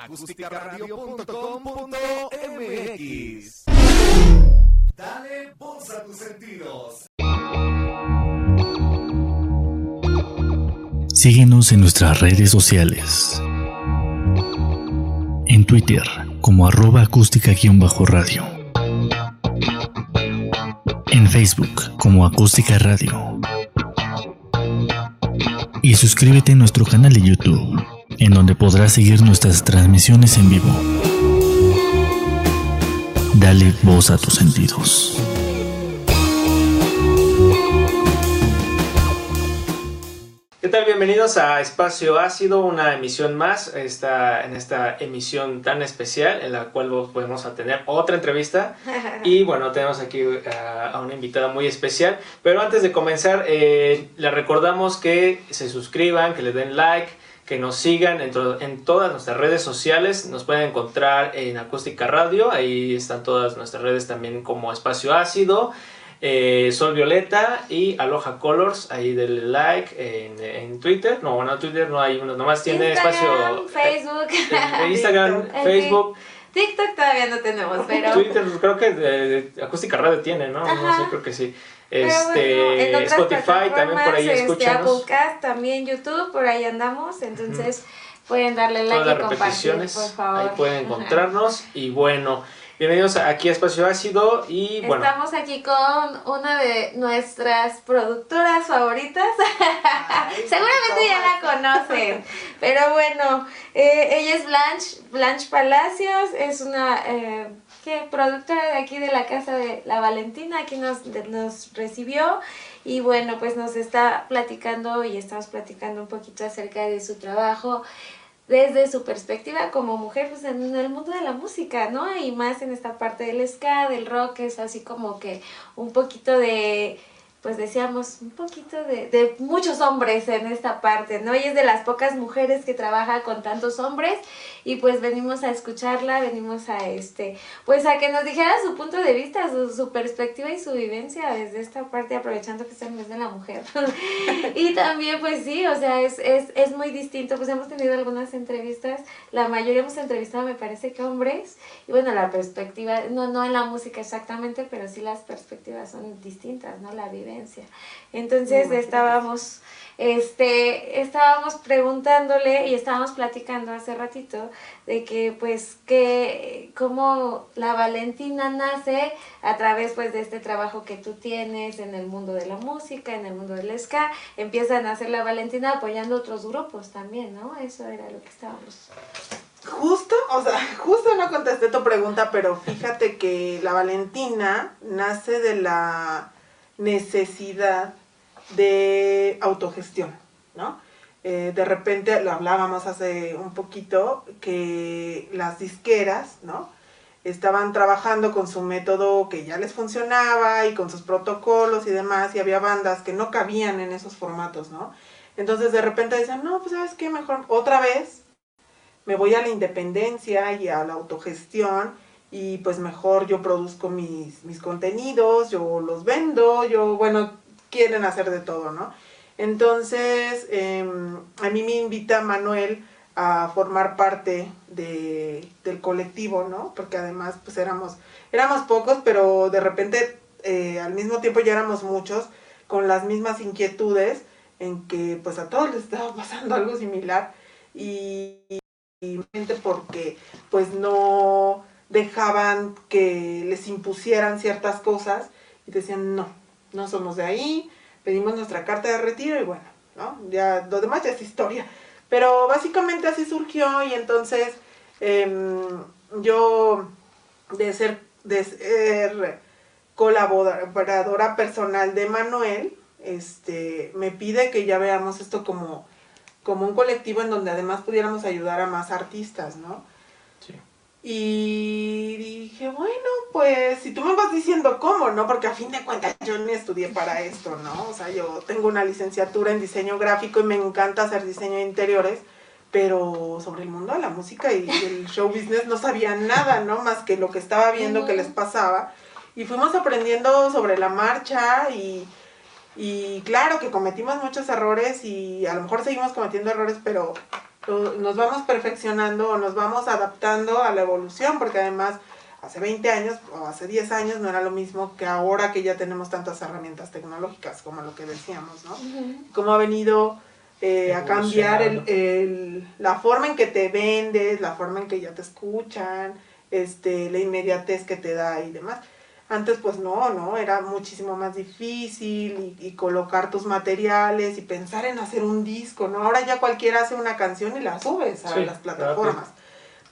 acústicaradio.com.mx. Dale voz a tus sentidos. Síguenos en nuestras redes sociales. En Twitter como arroba acústica-radio. En Facebook como acústica radio. Y suscríbete a nuestro canal de YouTube, en donde podrás seguir nuestras transmisiones en vivo. Dale voz a tus sentidos. ¿Qué tal? Bienvenidos a Espacio Ácido, una emisión más, esta, en esta emisión tan especial en la cual podemos tener otra entrevista y bueno, tenemos aquí a, a una invitada muy especial, pero antes de comenzar, eh, les recordamos que se suscriban, que le den like, que nos sigan en, to- en todas nuestras redes sociales. Nos pueden encontrar en Acústica Radio. Ahí están todas nuestras redes también como Espacio Ácido. eh, Sol Violeta y Aloha Colors, ahí denle like en, en Twitter, no, bueno, Twitter no hay uno, nomás tiene Instagram, espacio Facebook, eh, Instagram, TikTok. Facebook, TikTok todavía no tenemos, pero, Twitter, creo que de Acústica Radio tiene, ¿no? No Ajá. sé, creo que sí. Este, bueno, en otras Spotify también por ahí este, también YouTube, por ahí andamos, entonces pueden darle like todas las y compartir, repeticiones por favor. ahí pueden Ajá. encontrarnos y bueno bienvenidos aquí a Espacio Ácido y bueno Estamos aquí con una de nuestras productoras favoritas. Seguramente ya la conocen. Pero bueno, eh, ella es Blanche, Blanche Palacios, es una eh, ¿qué? productora de aquí de la casa de la Valentina, aquí nos, nos recibió. Y bueno, pues nos está platicando y estamos platicando un poquito acerca de su trabajo desde su perspectiva como mujer pues en el mundo de la música, ¿no? Y más en esta parte del ska, del rock, es así como que un poquito de, pues decíamos, un poquito de, muchos hombres en esta parte, ¿no? Y es de las pocas mujeres que trabaja con tantos hombres y pues venimos a escucharla, venimos a este, pues a que nos dijera su punto de vista, su, perspectiva y su vivencia desde esta parte, aprovechando que es el mes de la mujer. y también, pues sí, o sea, es, es, es muy distinto, pues hemos tenido algunas entrevistas, la mayoría hemos entrevistado, me parece que hombres, y bueno, la perspectiva, no, no en la música exactamente, pero sí las perspectivas son distintas, ¿no? La Entonces estábamos, este, estábamos preguntándole y estábamos platicando hace ratito de que pues que cómo la Valentina nace a través pues de este trabajo que tú tienes en el mundo de la música, en el mundo del ska, empiezan a hacer la Valentina apoyando otros grupos también, ¿no? Eso era lo que estábamos. Justo, o sea, justo no contesté tu pregunta, pero fíjate que la Valentina nace de la necesidad de autogestión, ¿no? Eh, de repente lo hablábamos hace un poquito que las disqueras, ¿no? Estaban trabajando con su método que ya les funcionaba y con sus protocolos y demás, y había bandas que no cabían en esos formatos, ¿no? Entonces de repente decían, no, pues sabes qué, mejor otra vez me voy a la independencia y a la autogestión y pues mejor yo produzco mis, mis contenidos, yo los vendo, yo, bueno, quieren hacer de todo, ¿no? Entonces, em, a mí me invita Manuel a formar parte de, del colectivo, ¿no? Porque además, pues éramos, éramos pocos, pero de repente, eh, al mismo tiempo ya éramos muchos, con las mismas inquietudes, en que pues a todos les estaba pasando algo similar y, y porque pues no dejaban que les impusieran ciertas cosas y decían no, no somos de ahí, pedimos nuestra carta de retiro y bueno, ¿no? Ya lo demás ya es historia. Pero básicamente así surgió y entonces em, yo de ser, de ser colaboradora personal de Manuel, este, me pide que ya veamos esto como, como un colectivo en donde además pudiéramos ayudar a más artistas, ¿no? Y dije, bueno, pues si tú me vas diciendo cómo, ¿no? Porque a fin de cuentas yo ni estudié para esto, ¿no? O sea, yo tengo una licenciatura en diseño gráfico y me encanta hacer diseño de interiores, pero sobre el mundo de la música y el show business no sabía nada, ¿no? Más que lo que estaba viendo que les pasaba. Y fuimos aprendiendo sobre la marcha y, y claro que cometimos muchos errores y a lo mejor seguimos cometiendo errores, pero nos vamos perfeccionando o nos vamos adaptando a la evolución, porque además hace 20 años o hace 10 años no era lo mismo que ahora que ya tenemos tantas herramientas tecnológicas, como lo que decíamos, ¿no? Cómo ha venido eh, a cambiar el, el- la forma en que te vendes, la forma en que ya te escuchan, este, la inmediatez que te da y demás. Antes pues no, ¿no? Era muchísimo más difícil y, y colocar tus materiales y pensar en hacer un disco, ¿no? Ahora ya cualquiera hace una canción y la subes a Sí, las plataformas.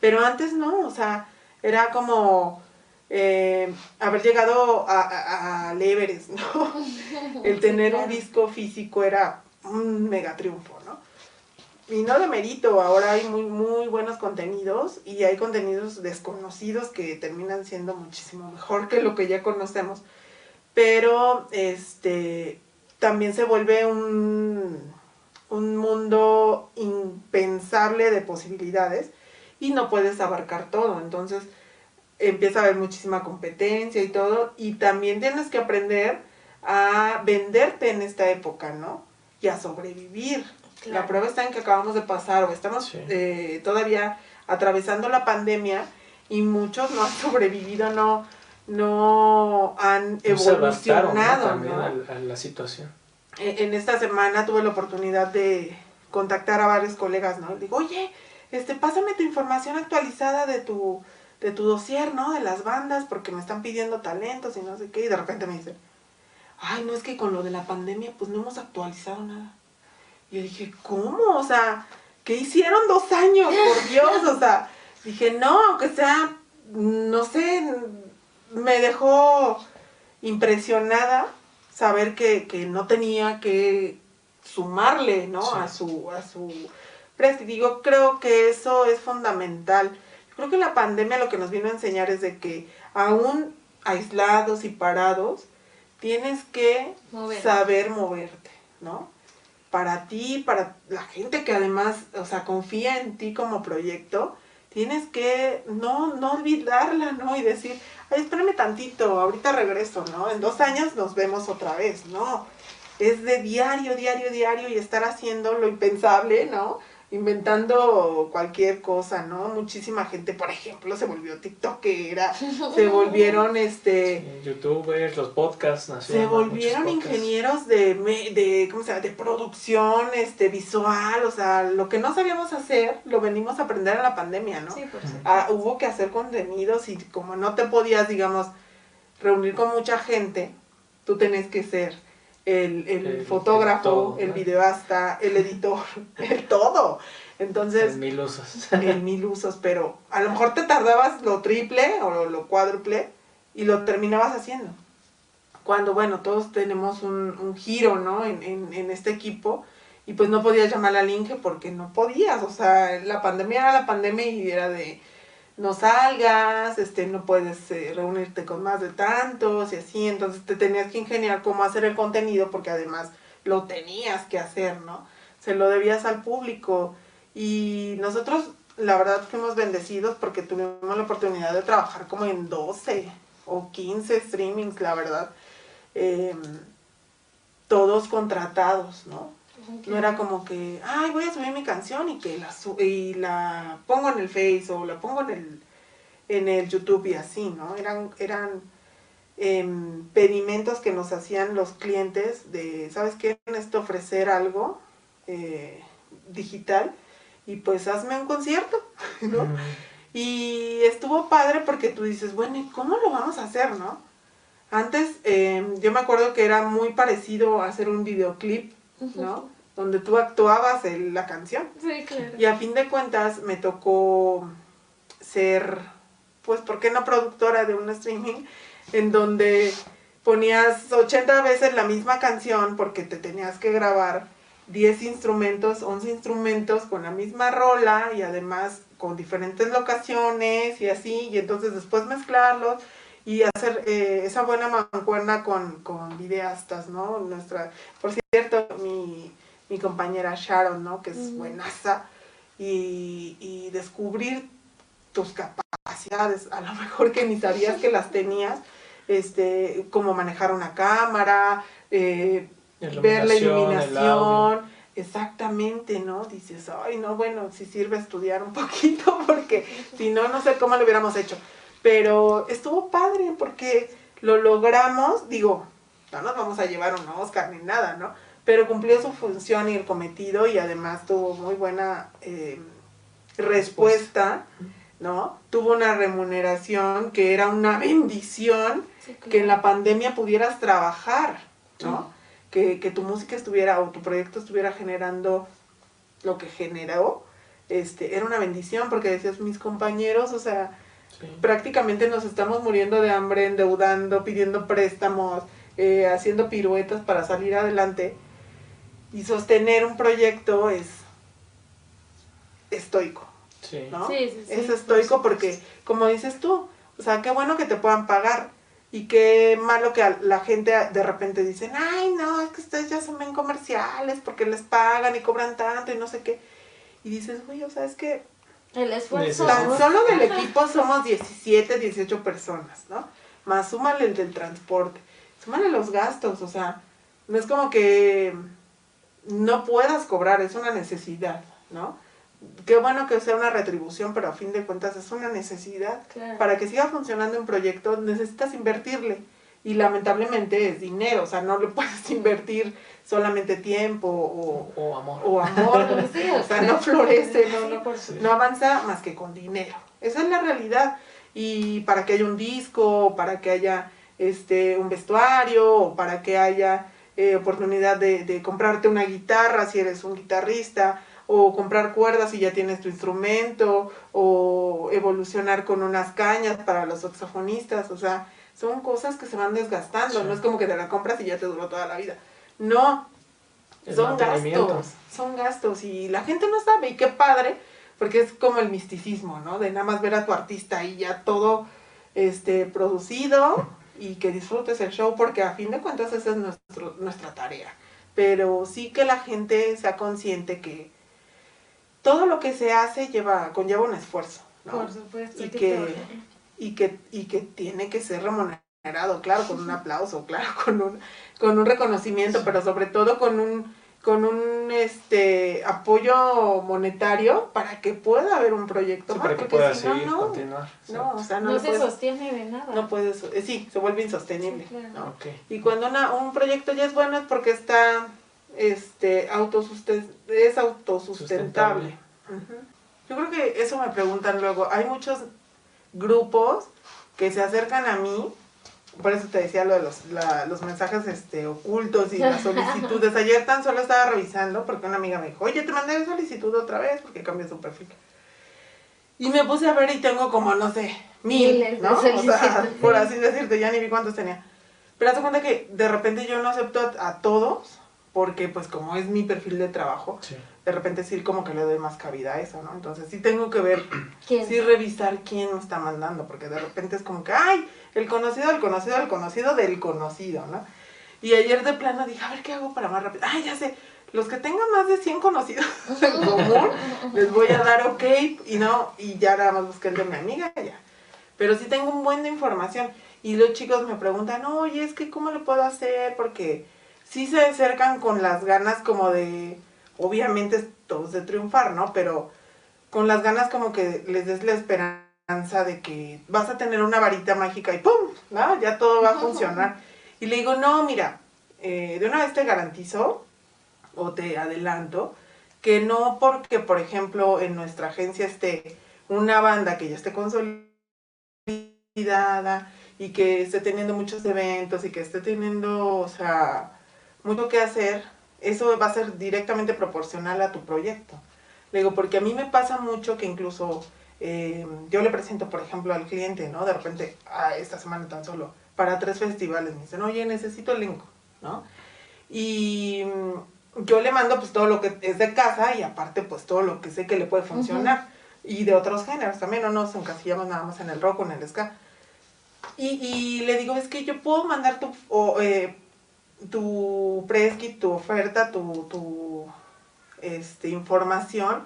Pero antes no, o sea, era como eh, haber llegado a, a, Everest, ¿no? El tener un disco físico era un mega triunfo. Y no lo merito, ahora hay muy, muy buenos contenidos y hay contenidos desconocidos que terminan siendo muchísimo mejor que lo que ya conocemos. Pero este también se vuelve un, un mundo impensable de posibilidades y no puedes abarcar todo. Entonces empieza a haber muchísima competencia y todo. Y también tienes que aprender a venderte en esta época, ¿no? Y a sobrevivir. La prueba está en que acabamos de pasar o estamos Sí. eh, todavía atravesando la pandemia y muchos no han sobrevivido, no, no han No se adaptaron, ¿no? evolucionado. también ¿no? al- a la situación. en en esta semana tuve la oportunidad de contactar a varios colegas, ¿no? Digo, oye, este, pásame tu información actualizada de tu, de tu dossier, ¿no? De las bandas, porque me están pidiendo talentos y no sé qué. Y de repente me dicen, ay, no es que con lo de la pandemia, pues no hemos actualizado nada. Y yo dije, ¿cómo? O sea, ¿qué hicieron dos años? Por Dios, o sea, dije, no, aunque sea, no sé, me dejó impresionada saber que, que no tenía que sumarle, ¿no? Sí. A su, a su prestigio. Creo que eso es fundamental. Yo creo que la pandemia lo que nos vino a enseñar es de que aún aislados y parados, tienes que Mover. saber moverte, ¿no? Para ti, para la gente que además, o sea, confía en ti como proyecto, tienes que no, no olvidarla, ¿no? Y decir, ay, espérame tantito, ahorita regreso, ¿no? En dos años nos vemos otra vez, ¿no? Es de diario, diario, diario y estar haciendo lo impensable, ¿no? Inventando cualquier cosa, ¿no? Muchísima gente, por ejemplo, se volvió tiktokera, se volvieron, este Youtubers, los podcasts se nacieron. volvieron muchos podcasts. ingenieros de, me- de ¿cómo se llama? de producción este visual o sea lo que no sabíamos hacer lo venimos a aprender en la pandemia no Sí, por supuesto. Ah, hubo que hacer contenidos y como no te podías digamos reunir con mucha gente tú tenés que ser el, el El- fotógrafo el todo, el videoasta el editor el todo entonces En mil usos. en mil usos, pero a lo mejor te tardabas lo triple o lo, lo cuádruple y lo terminabas haciendo. Cuando, bueno, todos tenemos un, un giro, ¿no? En, en, en este equipo y pues no podías llamar al Inge porque no podías, o sea, la pandemia era la pandemia y era de no salgas, este, no puedes eh, reunirte con más de tantos y así, entonces te tenías que ingeniar cómo hacer el contenido porque además lo tenías que hacer, ¿no? Se lo debías al público y nosotros la verdad fuimos bendecidos porque tuvimos la oportunidad de trabajar como en 12 o 15 streamings, la verdad. Em, todos contratados, ¿no? No era como que, ay, voy a subir mi canción y que la, su- y la pongo en el Face o la pongo en el, en el YouTube y así, ¿no? Eran, eran em, pedimentos que nos hacían los clientes de, ¿sabes qué? Necesito ofrecer algo eh, digital y pues hazme un concierto, ¿no? Y estuvo padre porque tú dices, bueno, ¿y cómo lo vamos a hacer, no? Antes eh, yo me acuerdo que era muy parecido a hacer un videoclip, ¿no? Donde tú actuabas en la canción. Sí, claro. Y a fin de cuentas me tocó ser, pues, ¿por qué no productora de un streaming? En donde ponías 80 veces la misma canción porque te tenías que grabar 10 instrumentos, 11 instrumentos con la misma rola y además con diferentes locaciones y así, y entonces después mezclarlos y hacer eh, esa buena mancuerna con, con videastas, ¿no? Nuestra, por cierto, mi, mi compañera Sharon, ¿no? Que es buenaza, y, y descubrir tus capacidades, a lo mejor que ni sabías que las tenías, este, cómo manejar una cámara, eh, ver la iluminación, exactamente, ¿no? Dices, ay, no, bueno, si sirve estudiar un poquito, porque si no, no sé cómo lo hubiéramos hecho. Pero estuvo padre porque lo logramos, digo, no nos vamos a llevar un Oscar ni nada, ¿no? Pero cumplió su función y el cometido y además tuvo muy buena eh, respuesta, ¿no? Tuvo una remuneración que era una bendición Sí, claro. que en la pandemia pudieras trabajar, ¿no? Que, que tu música estuviera o tu proyecto estuviera generando lo que generó, este, era una bendición porque decías, mis compañeros, o sea, Sí. prácticamente nos estamos muriendo de hambre, endeudando, pidiendo préstamos, eh, haciendo piruetas para salir adelante. Y sostener un proyecto es estoico, Sí. ¿no? Sí, sí, sí, es estoico porque, como dices tú, o sea, qué bueno que te puedan pagar. Y qué malo que a la gente de repente dicen, ay, no, es que ustedes ya son bien comerciales porque les pagan y cobran tanto y no sé qué. Y dices, güey, o sea, es que El esfuerzo. Tan solo del equipo somos 17, 18 personas, ¿no? Más súmale el del transporte, súmale los gastos, o sea, no es como que no puedas cobrar, es una necesidad, ¿no? Qué bueno que sea una retribución, pero a fin de cuentas es una necesidad. Claro. Para que siga funcionando un proyecto necesitas invertirle y lamentablemente es dinero, o sea, no le puedes invertir solamente tiempo o, O amor. o amor, Sí, o sea, no florece, no, no, por Sí. no avanza más que con dinero. Esa es la realidad. Y para que haya un disco, para que haya este un vestuario, o para que haya eh, oportunidad de, de comprarte una guitarra si eres un guitarrista, o comprar cuerdas si ya tienes tu instrumento, o evolucionar con unas cañas para los saxofonistas, o sea, son cosas que se van desgastando, Sí. no es como que te la compras y ya te duró toda la vida. No, El son gastos, son gastos. Y la gente no sabe. Y qué padre, porque es como el misticismo, ¿no? De nada más ver a tu artista ahí ya todo este producido y que disfrutes el show porque a fin de cuentas esa es nuestro, nuestra tarea. Pero sí que la gente sea consciente que todo lo que se hace lleva conlleva un esfuerzo, ¿no? Por supuesto. y que y que y que tiene que ser remunerado, claro, con un aplauso, claro, con un con un reconocimiento, pero sobre todo con un con un este apoyo monetario para que pueda haber un proyecto Sí, más, para que porque pueda si no, seguir, no, continuar. Sí. no, o sea, no, No, se puedes- sostiene de nada. no puedes, eh, sí, se vuelve insostenible, Sí, claro. ¿no? Ok. Y cuando una, un proyecto ya es bueno es porque está este autosusten es autosustentable. Yo creo que eso me preguntan luego. Hay muchos grupos que se acercan a mí, por eso te decía lo de los, la- los mensajes este, ocultos y las solicitudes. Ayer tan solo estaba revisando porque una amiga me dijo, oye, te mandé solicitud otra vez porque cambié su perfil. Y me puse a ver y tengo como, no sé, mil, Miles de ¿no? O sea, por así decirte, ya ni vi cuántos tenía. Pero haz de cuenta que de repente yo no acepto a, a todos porque pues como es mi perfil de trabajo, Sí. de repente sí como que le doy más cabida a eso, ¿no? Entonces sí tengo que ver, ¿Quién? sí revisar quién me está mandando, porque de repente es como que, ay, el conocido, el conocido, el conocido del conocido, ¿no? Y ayer de plano dije, a ver qué hago para más rápido. Ay, ya sé, los que tengan más de 100 conocidos en común, les voy a dar ok, y no, y ya nada más busqué el de mi amiga, ya. Pero sí tengo un buen de información. Y los chicos me preguntan, oye, es que ¿cómo lo puedo hacer? Porque sí se acercan con las ganas como de, obviamente todos de triunfar, ¿no? Pero con las ganas como que les des la esperanza de que vas a tener una varita mágica y ¡pum! ¿no? Ya todo va a funcionar. Y le digo, no, mira, eh, de una vez te garantizo o te adelanto que no porque, por ejemplo, en nuestra agencia esté una banda que ya esté consolidada y que esté teniendo muchos eventos y que esté teniendo, o sea, mucho que hacer, eso va a ser directamente proporcional a tu proyecto. Le digo, porque a mí me pasa mucho que incluso eh, yo le presento, por ejemplo, al cliente, ¿no? De repente, esta semana tan solo, para tres festivales, me dicen, oye, necesito elenco, ¿no? Y mm, yo le mando pues todo lo que es de casa y aparte pues todo lo que sé que le puede funcionar. Y de otros géneros también, no nos encasillamos nada más en el rock o en el ska. Y, y le digo, es que yo puedo mandar tu, o, eh, tu preskit, tu oferta, tu, tu este, información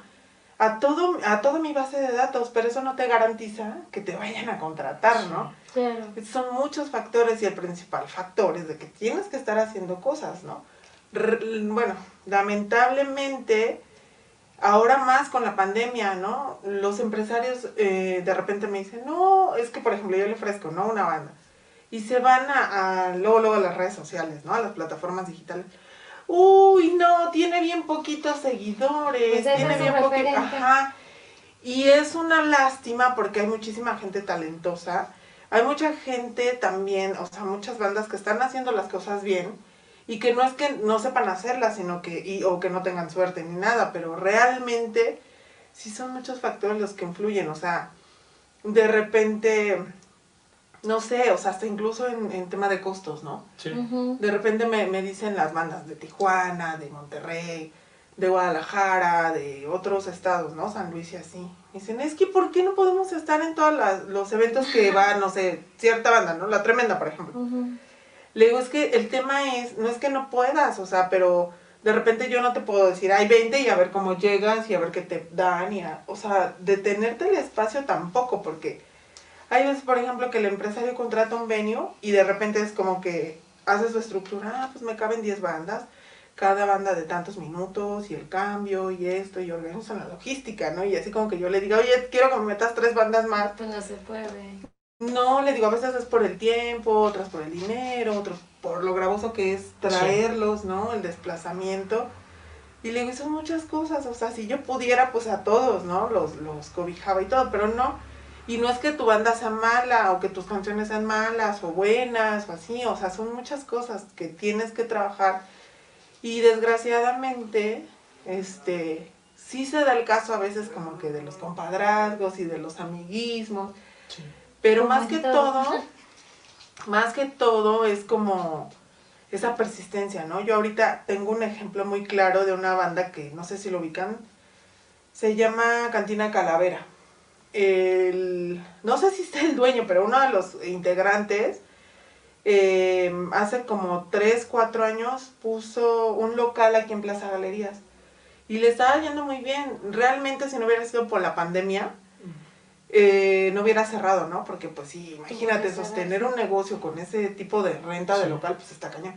a, todo, a toda mi base de datos, pero eso no te garantiza que te vayan a contratar, ¿no? Claro. Son muchos factores y el principal factor es de que tienes que estar haciendo cosas, ¿no? r- bueno, lamentablemente, ahora más con la pandemia, ¿no? Los empresarios eh, de repente me dicen, no, es que por ejemplo yo le ofrezco, ¿no? Una banda. Y se van a, a luego, luego a las redes sociales, ¿no? A las plataformas digitales. Uy, no, tiene bien poquitos seguidores, Pues tiene bien poquito, referente. ajá. Y es una lástima porque hay muchísima gente talentosa. Hay mucha gente también, o sea, muchas bandas que están haciendo las cosas bien y que no es que no sepan hacerlas, sino que, y, o que no tengan suerte ni nada, pero realmente sí son muchos factores los que influyen. O sea, de repente, no sé, o sea, hasta incluso en, en tema de costos, ¿no? Sí. De repente me, me dicen las bandas de Tijuana, de Monterrey, de Guadalajara, de otros estados, ¿no? San Luis y así. Me dicen, es que ¿por qué no podemos estar en todos las- los eventos que va, no sé, cierta banda, ¿no? La Tremenda, por ejemplo. Le digo, es que el tema es, no es que no puedas, o sea, pero de repente yo no te puedo decir, hay 20 y a ver cómo llegas y a ver qué te dan y a, o sea, detenerte el espacio tampoco, porque hay veces, por ejemplo, que el empresario contrata un venue y de repente es como que hace su estructura, ah, pues me caben 10 bandas, cada banda de tantos minutos y el cambio y esto y organizan la logística, ¿no? Y así como que yo le diga, oye, quiero que me metas tres bandas más, Pues no se puede. no, le digo, a veces es por el tiempo, otras por el dinero, otros por lo gravoso que es traerlos, ¿no? El desplazamiento. Y le digo, son muchas cosas, o sea, si yo pudiera, pues a todos, ¿no? Los, los cobijaba y todo, pero no. Y no es que tu banda sea mala o que tus canciones sean malas o buenas o así, o sea, son muchas cosas que tienes que trabajar. Y desgraciadamente, este, sí se da el caso a veces como que de los compadrazgos y de los amiguismos. Sí. Pero Como más que todo. todo, más que todo es como esa persistencia, ¿no? Yo ahorita tengo un ejemplo muy claro de una banda que no sé si lo ubican, se llama Cantina Calavera. El, no sé si está el dueño, pero uno de los integrantes eh, hace como 3, 4 años puso un local aquí en Plaza Galerías y le estaba yendo muy bien. Realmente si no hubiera sido por la pandemia, eh, no hubiera cerrado, ¿no? Porque pues sí, imagínate, sostener un negocio con ese tipo de renta de local, pues está cañón.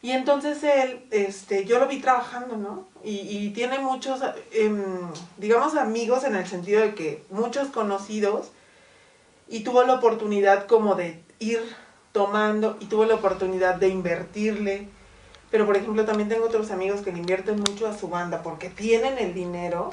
Y entonces él, este, yo lo vi trabajando, ¿no? Y, y tiene muchos, em, digamos, amigos en el sentido de que muchos conocidos y tuvo la oportunidad como de ir tomando y tuvo la oportunidad de invertirle. Pero por ejemplo también tengo otros amigos que le invierten mucho a su banda porque tienen el dinero,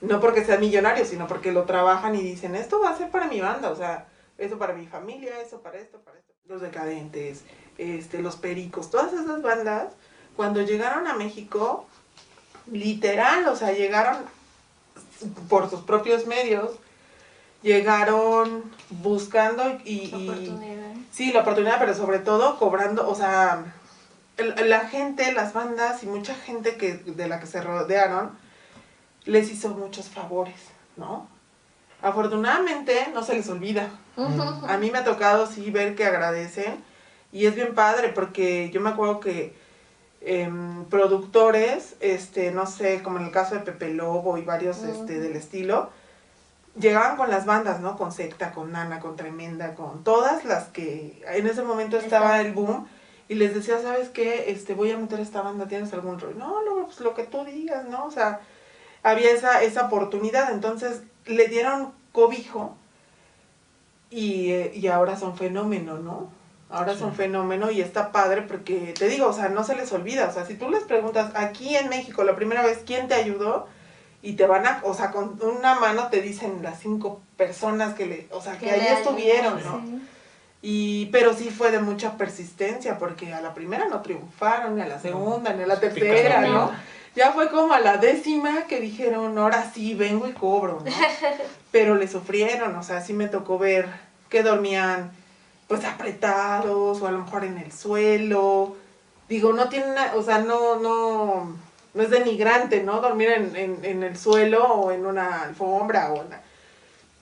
no porque sean millonarios, sino porque lo trabajan y dicen, esto va a ser para mi banda, o sea, eso para mi familia, eso para esto, para esto. Los decadentes, este, los pericos, todas esas bandas, cuando llegaron a México, literal, o sea, llegaron por sus propios medios, llegaron buscando y, y- Oportunidad. Sí, la oportunidad, pero sobre todo cobrando, o sea, el- la gente, las bandas y mucha gente que de la que se rodearon les hizo muchos favores, ¿no? Afortunadamente no se les olvida. A mí me ha tocado sí ver que agradecen y es bien padre porque yo me acuerdo que em, productores, este, no sé, como en el caso de Pepe Lobo y varios este, del estilo, llegaban con las bandas, ¿no? Con Secta, con Nana, con Tremenda, con todas las que en ese momento estaba el boom y les decía, ¿sabes qué? Este, voy a meter esta banda, ¿tienes algún rollo? No, no, pues lo que tú digas, ¿no? O sea, había esa, esa oportunidad, entonces le dieron cobijo y, eh, y ahora son fenómeno, ¿no? Ahora son fenómeno y está padre porque te digo, o sea, no se les olvida, o sea, si tú les preguntas aquí en México la primera vez quién te ayudó y te van a, o sea, con una mano te dicen las cinco personas que le, o sea, que, ahí le estuvieron, ¿no? sí. Y, pero sí fue de mucha persistencia, porque a la primera no triunfaron, ni a la segunda, ni a la tercera. ¿no? Ya fue como a la décima que dijeron, ahora sí, vengo y cobro, ¿no? Pero le sufrieron, o sea, sí me tocó ver que dormían pues apretados o a lo mejor en el suelo. Digo, no tiene na- o sea, no, no, no es denigrante, ¿no? Dormir en, en, en el suelo o en una alfombra o en la-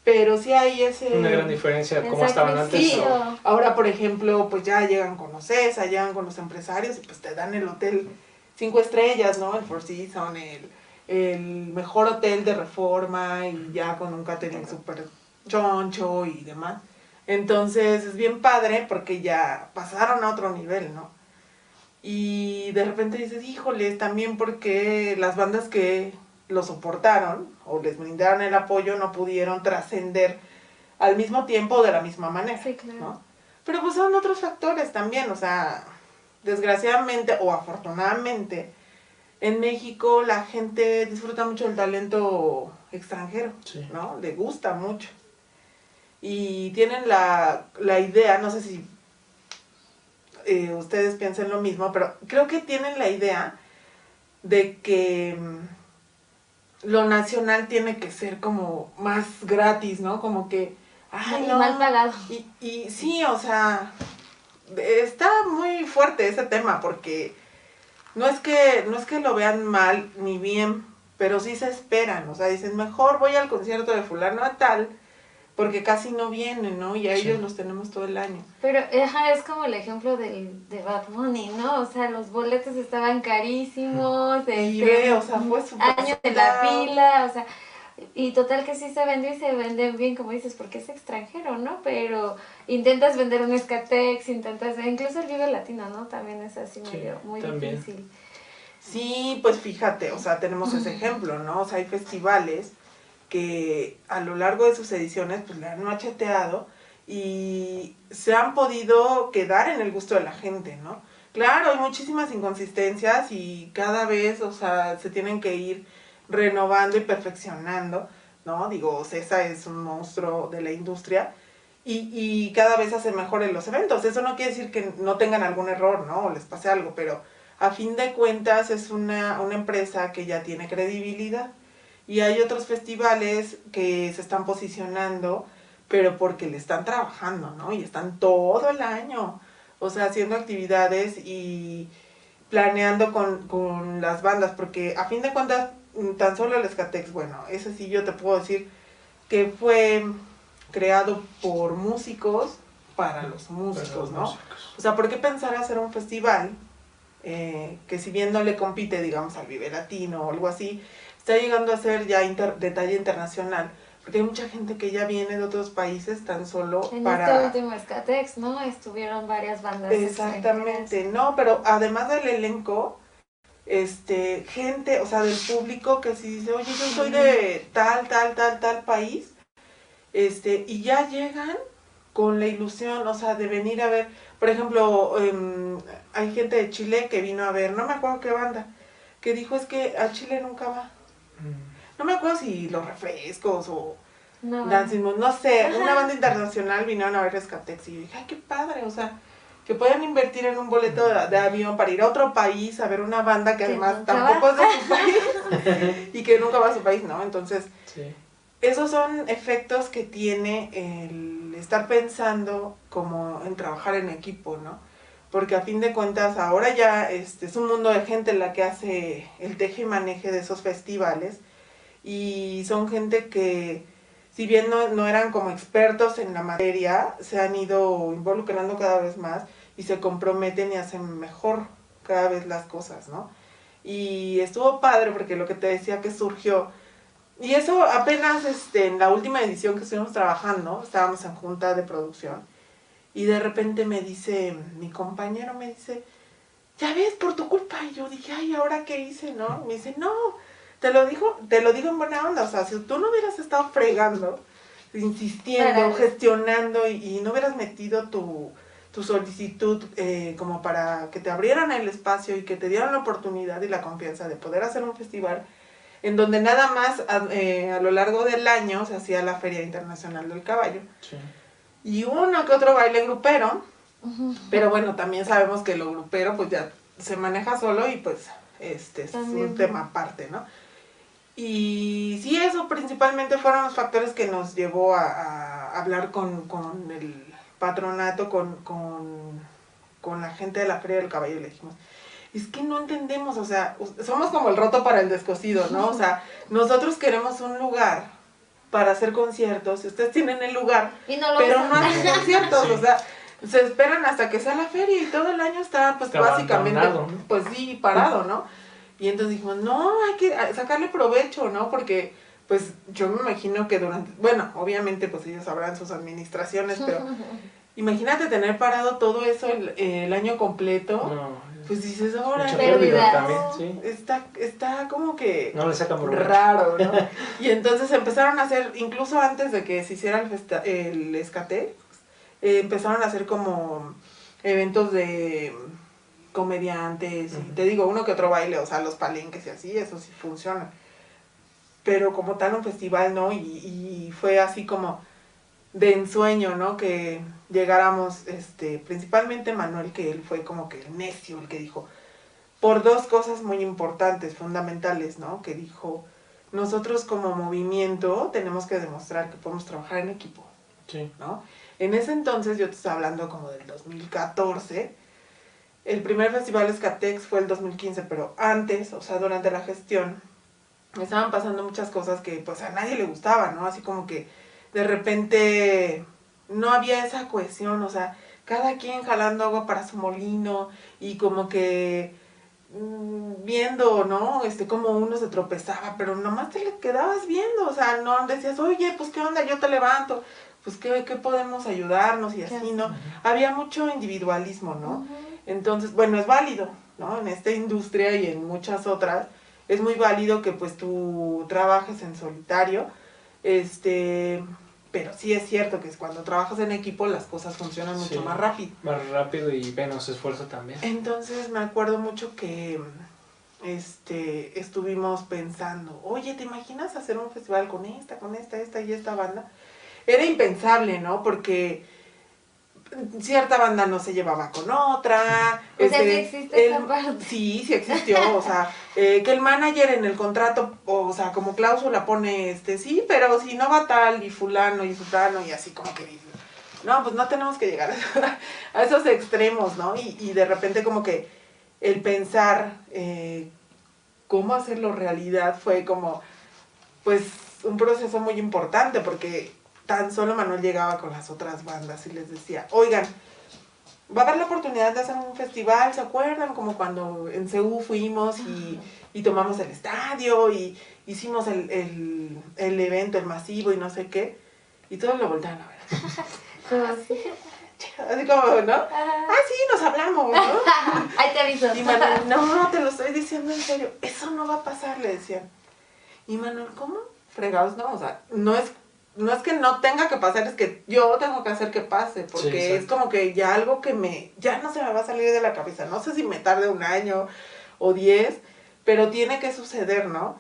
Pero sí hay ese... Una gran diferencia de cómo estaban antes. Sí, ahora por ejemplo, pues ya llegan con OCESA, llegan con los empresarios y pues te dan el hotel cinco estrellas, ¿no? El Four Seasons, el, el mejor hotel de reforma y ya con un catering súper choncho y demás. Entonces es bien padre porque ya pasaron a otro nivel, ¿no? Y de repente dices, híjoles, también porque las bandas que lo soportaron o les brindaron el apoyo no pudieron trascender al mismo tiempo o de la misma manera. Sí, claro. ¿no? Pero pues son otros factores también, o sea, desgraciadamente o afortunadamente, en México la gente disfruta mucho del talento extranjero, Sí. ¿no? Le gusta mucho. Y tienen la, la idea, no sé si eh, ustedes piensen lo mismo, pero creo que tienen la idea de que mm, lo nacional tiene que ser como más gratis, ¿no? Como que, ay, no. mal pagado. Y, y sí, o sea, está muy fuerte ese tema porque no es que no es que lo vean mal ni bien, pero sí se esperan, o sea, dicen, mejor voy al concierto de fulano a tal porque casi no vienen, ¿no? Y a Sí. ellos los tenemos todo el año. Pero ajá, es como el ejemplo del, de Bad Bunny, ¿no? O sea, los boletos estaban carísimos. Y este, ve, o sea, fue Años de la pila, o sea. Y total que sí se vendió y se venden bien, como dices, porque es extranjero, ¿no? Pero intentas vender un Escatex, intentas, incluso el Vive Latino, ¿no? También es así Sí, medio, muy también. difícil. Sí, pues fíjate, o sea, tenemos ese ejemplo, ¿no? O sea, hay festivales que a lo largo de sus ediciones pues le han macheteado y se han podido quedar en el gusto de la gente, ¿no? Claro, hay muchísimas inconsistencias y cada vez, o sea, se tienen que ir renovando y perfeccionando, ¿no? Digo, César es un monstruo de la industria y, y cada vez hace mejor en los eventos. Eso no quiere decir que no tengan algún error, ¿no? O les pase algo, pero a fin de cuentas es una, una empresa que ya tiene credibilidad. Y hay otros festivales que se están posicionando, pero porque le están trabajando, ¿no? Y están todo el año, o sea, haciendo actividades y planeando con, con las bandas, porque a fin de cuentas, mm, tan solo el Escatex, bueno, ese sí yo te puedo decir que fue creado por músicos para los músicos, ¿no? O sea, ¿por qué pensar hacer un festival eh, que si bien no le compite, digamos, al Vive Latino o algo así, está llegando a ser ya inter- de talla internacional? Porque hay mucha gente que ya viene de otros países tan solo En para... este último Escatex, ¿no? Estuvieron varias bandas. Exactamente, no, pero además del elenco, este, gente, o sea, del público que si dice, oye, yo soy de tal, tal, tal, tal país, este, y ya llegan con la ilusión, o sea, de venir a ver, por ejemplo, em, hay gente de Chile que vino a ver, no me acuerdo qué banda, que dijo es que a Chile nunca va. Mm. No me acuerdo si los refrescos o No, Dancing Moon, no sé, una banda internacional vinieron a ver Rescatex y yo dije, ay, qué padre, o sea, que puedan invertir en un boleto de, de avión para ir a otro país a ver una banda que Que además tampoco va. es de su país y que nunca va a su país, ¿no? Entonces, Sí. esos son efectos que tiene el estar pensando como en trabajar en equipo, ¿no? Porque a fin de cuentas ahora ya este, es un mundo de gente la que hace el teje y maneje de esos festivales y son gente que si bien no, no eran como expertos en la materia, se han ido involucrando cada vez más y se comprometen y hacen mejor cada vez las cosas, ¿no? Y estuvo padre porque lo que te decía que surgió, y eso apenas este, en la última edición que estuvimos trabajando, estábamos en junta de producción, y de repente me dice, mi compañero me dice, ya ves, por tu culpa. Y yo dije, ay, ¿ahora qué hice, no? Me dice, no, te lo digo, te lo digo en buena onda. O sea, si tú no hubieras estado fregando, insistiendo, gestionando y, y no hubieras metido tu, tu solicitud eh, como para que te abrieran el espacio y que te dieran la oportunidad y la confianza de poder hacer un festival en donde nada más a, eh, a lo largo del año se hacía la Feria Internacional del Caballo Sí. Y uno que otro baile grupero, pero bueno, también sabemos que lo grupero pues ya se maneja solo y pues este es un tema aparte, ¿no? Y sí, eso principalmente fueron los factores que nos llevó a, a hablar con, con el patronato, con, con, con la gente de la Feria del Caballo y le dijimos, es que no entendemos, o sea, somos como el roto para el descosido, ¿no? O sea, nosotros queremos un lugar para hacer conciertos, y ustedes tienen el lugar, Y no lo pero usan. no hacen conciertos, Sí. o sea, se esperan hasta que sea la feria y todo el año está, pues Está básicamente, pues sí, parado, ¿no? Y entonces dijimos, no, hay que ah, sacarle provecho, ¿no? Porque, pues yo me imagino que durante, bueno, obviamente, pues ellos sabrán sus administraciones, pero imagínate tener parado todo eso el, el año completo. No, pues dices, ahora Pérdida. pérdida también, sí. está, está como que No le sacan provecho. raro, ¿no? y entonces empezaron a hacer, incluso antes de que se hiciera el, festa- el escate, eh, empezaron a hacer como eventos de comediantes, y te digo, uno que otro baile, o sea, los palenques y así, eso sí funciona. Pero como tal un festival, ¿no? Y, y fue así como de ensueño, ¿no? Que llegáramos, este, principalmente Manuel, que él fue como que el necio, el que dijo, por dos cosas muy importantes, fundamentales, ¿no? Que dijo, nosotros como movimiento tenemos que demostrar que podemos trabajar en equipo, Sí. ¿no? En ese entonces, yo te estoy hablando como del 2014, el primer festival Escatex fue el 2015, pero antes, o sea, durante la gestión, estaban pasando muchas cosas que pues a nadie le gustaban, ¿no? Así como que de repente no había esa cohesión, o sea, cada quien jalando agua para su molino y como que mm, viendo, ¿no? Este, como uno se tropezaba, pero nomás te le quedabas viendo, o sea, no decías, oye, pues qué onda, yo te levanto, pues qué, qué podemos ayudarnos y así, ¿no? Había mucho individualismo, ¿no? Entonces, bueno, es válido, ¿no? En esta industria y en muchas otras, es muy válido que pues tú trabajes en solitario, este, pero sí es cierto que es cuando trabajas en equipo las cosas funcionan mucho Sí. más rápido. Más rápido y menos esfuerzo también. Entonces me acuerdo mucho que este estuvimos pensando, oye, ¿te imaginas hacer un festival con esta, con esta, esta y esta banda? Era impensable, ¿no? Porque cierta banda no se llevaba con otra. O sea, este, sí existe esa el- parte. Sí, sí existió, o sea, eh, que el manager en el contrato, o sea, como cláusula pone, este, sí, pero si no va tal y fulano y fulano y así como que dice, no, pues no tenemos que llegar a, esos extremos, ¿no? Y, y de repente como que el pensar eh, cómo hacerlo realidad fue como, pues, un proceso muy importante porque tan solo Manuel llegaba con las otras bandas y les decía, oigan, va a haber la oportunidad de hacer un festival, ¿se acuerdan? Como cuando en CEU fuimos y, y tomamos el estadio y hicimos el, el, el evento, el masivo y no sé qué. Y todos lo volteaban a ver. Así. Así como, ¿no? Ah, sí, nos hablamos, ¿no? Ahí te aviso. Y Manuel, no, te lo estoy diciendo en serio, eso no va a pasar, le decían. Y Manuel, ¿cómo? Fregados, no, o sea, no es, no es que no tenga que pasar, es que yo tengo que hacer que pase, porque Sí, es como que ya algo que me, ya no se me va a salir de la cabeza, no sé si me tarde un año o diez, pero tiene que suceder, ¿no?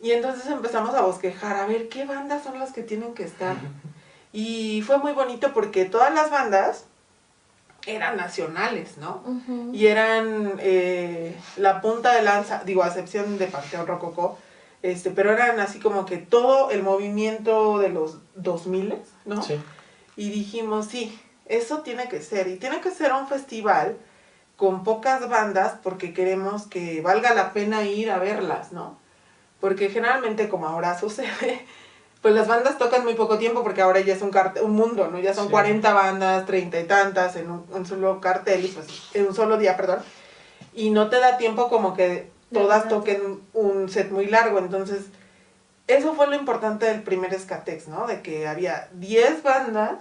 Y entonces empezamos a bosquejar, a ver qué bandas son las que tienen que estar. Y fue muy bonito porque todas las bandas eran nacionales, ¿no? Y eran eh, la punta de lanza, digo, a excepción de Panteón Rococó, este, pero eran así como que todo el movimiento de los 2000, ¿no? Sí. Y dijimos, sí, eso tiene que ser, y tiene que ser un festival con pocas bandas porque queremos que valga la pena ir a verlas, ¿no? Porque generalmente como ahora sucede, pues las bandas tocan muy poco tiempo porque ahora ya es un, carte- un mundo, ¿no? Ya son Sí. 40 bandas, 30 y tantas en un, un solo cartel, y pues en un solo día, perdón. Y no te da tiempo como que todas toquen un set muy largo, entonces eso fue lo importante del primer Escatex, ¿no? De que había 10 bandas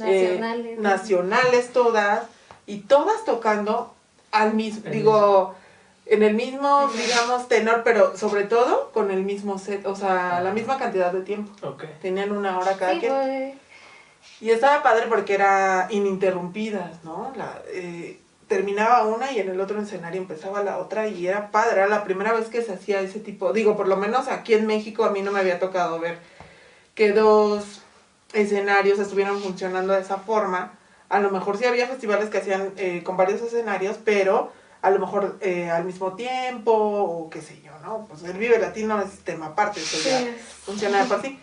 eh, Nacionales. nacionales todas y todas tocando al mismo, El digo, en el mismo, digamos, tenor, pero sobre todo con el mismo set, o sea, la misma cantidad de tiempo. Ok. Tenían una hora cada Sí, quien. fue- Y estaba padre porque era ininterrumpidas, ¿no? La, eh, terminaba una y en el otro escenario empezaba la otra y era padre, era la primera vez que se hacía ese tipo, digo, por lo menos aquí en México a mí no me había tocado ver que dos escenarios estuvieran funcionando de esa forma. A lo mejor sí había festivales que hacían eh, con varios escenarios, pero a lo mejor eh, al mismo tiempo o qué sé yo, ¿no? Pues el Vive Latino es tema aparte, eso ya Sí. funciona de por sí.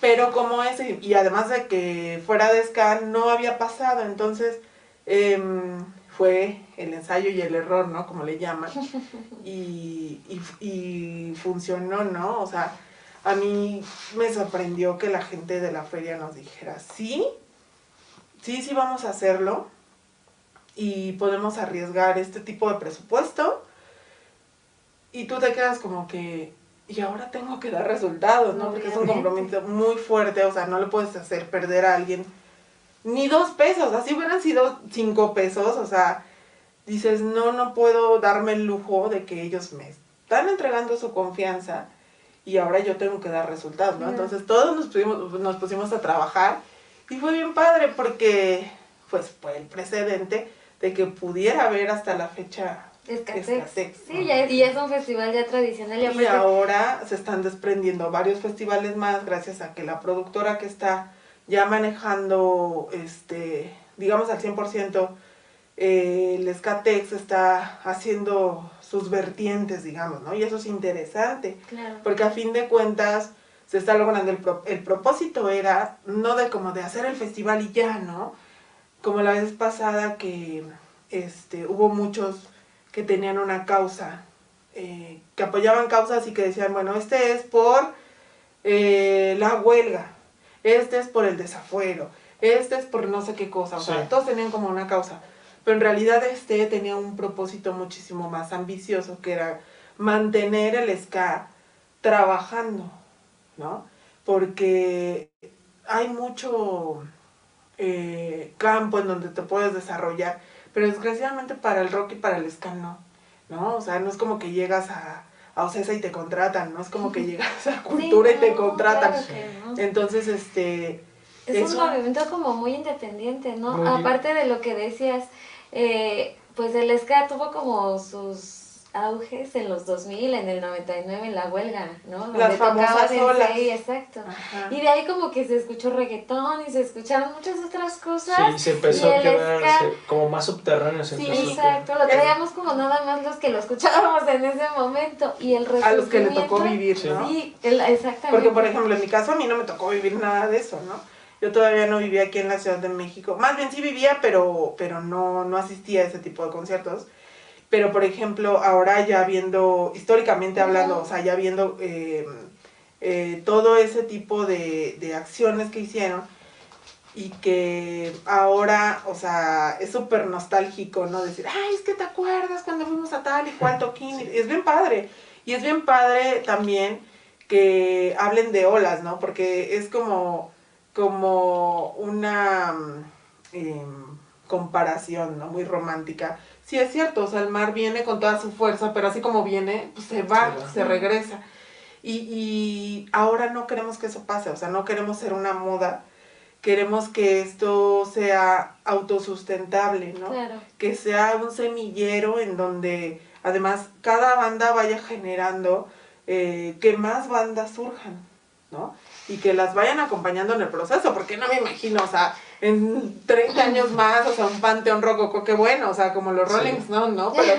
Pero como ese, y además de que fuera de ska no había pasado, entonces em, fue el ensayo y el error, ¿no? Como le llaman. Y, y, y funcionó, ¿no? O sea, a mí me sorprendió que la gente de la feria nos dijera, sí, sí, sí vamos a hacerlo y podemos arriesgar este tipo de presupuesto. Y tú te quedas como que, y ahora tengo que dar resultados, ¿no? Porque es un compromiso muy fuerte, o sea, no le puedes hacer perder a alguien ni dos pesos, así hubieran sido cinco pesos, o sea, dices, no, no puedo darme el lujo de que ellos me están entregando su confianza y ahora yo tengo que dar resultados, ¿no? Entonces todos nos pusimos, nos pusimos a trabajar y fue bien padre porque pues fue el precedente de que pudiera haber hasta la fecha Escatex. Escatex, Sí, ¿no? ya, y es un festival ya tradicional. Y ahora se están desprendiendo varios festivales más gracias a que la productora que está ya manejando, este, digamos al 100%, eh, el Escatex está haciendo sus vertientes, digamos, ¿no? Y eso es interesante, claro. porque a fin de cuentas se está logrando el, pro- el propósito era no de como de hacer el festival y ya, ¿no? Como la vez pasada que este, hubo muchos que tenían una causa, eh, que apoyaban causas y que decían, bueno, este es por eh, la huelga, este es por el desafuero, este es por no sé qué cosa, o sea, todos tenían como una causa, pero en realidad este tenía un propósito muchísimo más ambicioso, que era mantener el ska trabajando, ¿no? Porque hay mucho eh, campo en donde te puedes desarrollar, pero desgraciadamente para el rock y para el ska no, ¿no? O sea, no es como que llegas a, a Ocesa y te contratan, no es como que llegas a cultura y te contratan. claro que no. Entonces, este, Es eso- un movimiento como muy independiente, ¿no? Muy- Aparte de lo que decías, eh, pues el ska tuvo como sus auges en los 2000, en el 99, en la huelga, ¿no? Las famosas olas. sí, exacto. Ajá. Y de ahí como que se escuchó reggaetón y se escucharon muchas otras cosas. Sí, se empezó y a el quedar como más subterráneo. Se Sí, exacto, lo traíamos como nada más los que lo escuchábamos en ese momento y el a los que le tocó vivir. ¿no? Sí, el- exactamente. Porque, por ejemplo, en mi caso a mí no me tocó vivir nada de eso, ¿no? Yo todavía no vivía aquí en la Ciudad de México. Más bien sí vivía, pero, pero no, no asistía a ese tipo de conciertos. Pero, por ejemplo, ahora ya viendo, históricamente hablando, o sea, ya viendo eh, eh, todo ese tipo de, de acciones que hicieron y que ahora, o sea, es súper nostálgico, ¿no? Decir, ay, es que te acuerdas cuando fuimos a tal y cual toquín. Es bien padre. Y es bien padre también que hablen de olas, ¿no? Porque es como, como una mm, em, comparación, ¿no? Muy romántica. Sí, es cierto, o sea, el mar viene con toda su fuerza, pero así como viene, pues se va, Se va. se regresa. Y, y ahora no queremos que eso pase, o sea, no queremos ser una moda, queremos que esto sea autosustentable, ¿no? Claro. que sea un semillero en donde además cada banda vaya generando eh, que más bandas surjan, ¿no? Y que las vayan acompañando en el proceso, porque no me imagino, o sea, en 30 años más, o sea, un panteón rococo, qué bueno, o sea, como los Sí. Rolling Stones, ¿no? Pero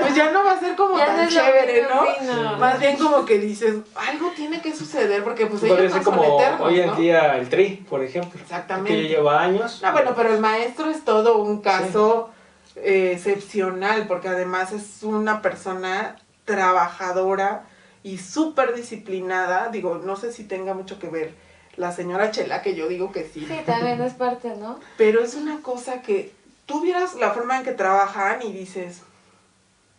pues ya no va a ser como Ya tan no chévere, ¿no? sí. Más bien como que dices, algo tiene que suceder, porque pues ellos ser no son como eternos, hoy en ¿no? día el Tri, por ejemplo. Exactamente. Que lleva años. Ah, bueno, pero el maestro es todo un caso eh, excepcional, porque además es una persona trabajadora y súper disciplinada. Digo, no sé si tenga mucho que ver la señora Chela, que yo digo que sí, Sí, también es parte, ¿no? pero es una cosa que tú vieras la forma en que trabajan y dices,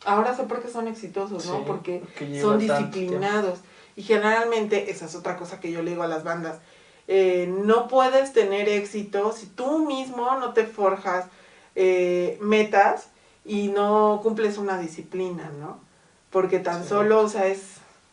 ahora sé por qué son exitosos, ¿no? Sí, porque son tanto disciplinados. Y generalmente, esa es otra cosa que yo le digo a las bandas, eh, no puedes tener éxito si tú mismo no te forjas eh, metas y no cumples una disciplina, ¿no? Porque tan Sí. solo, o sea, es...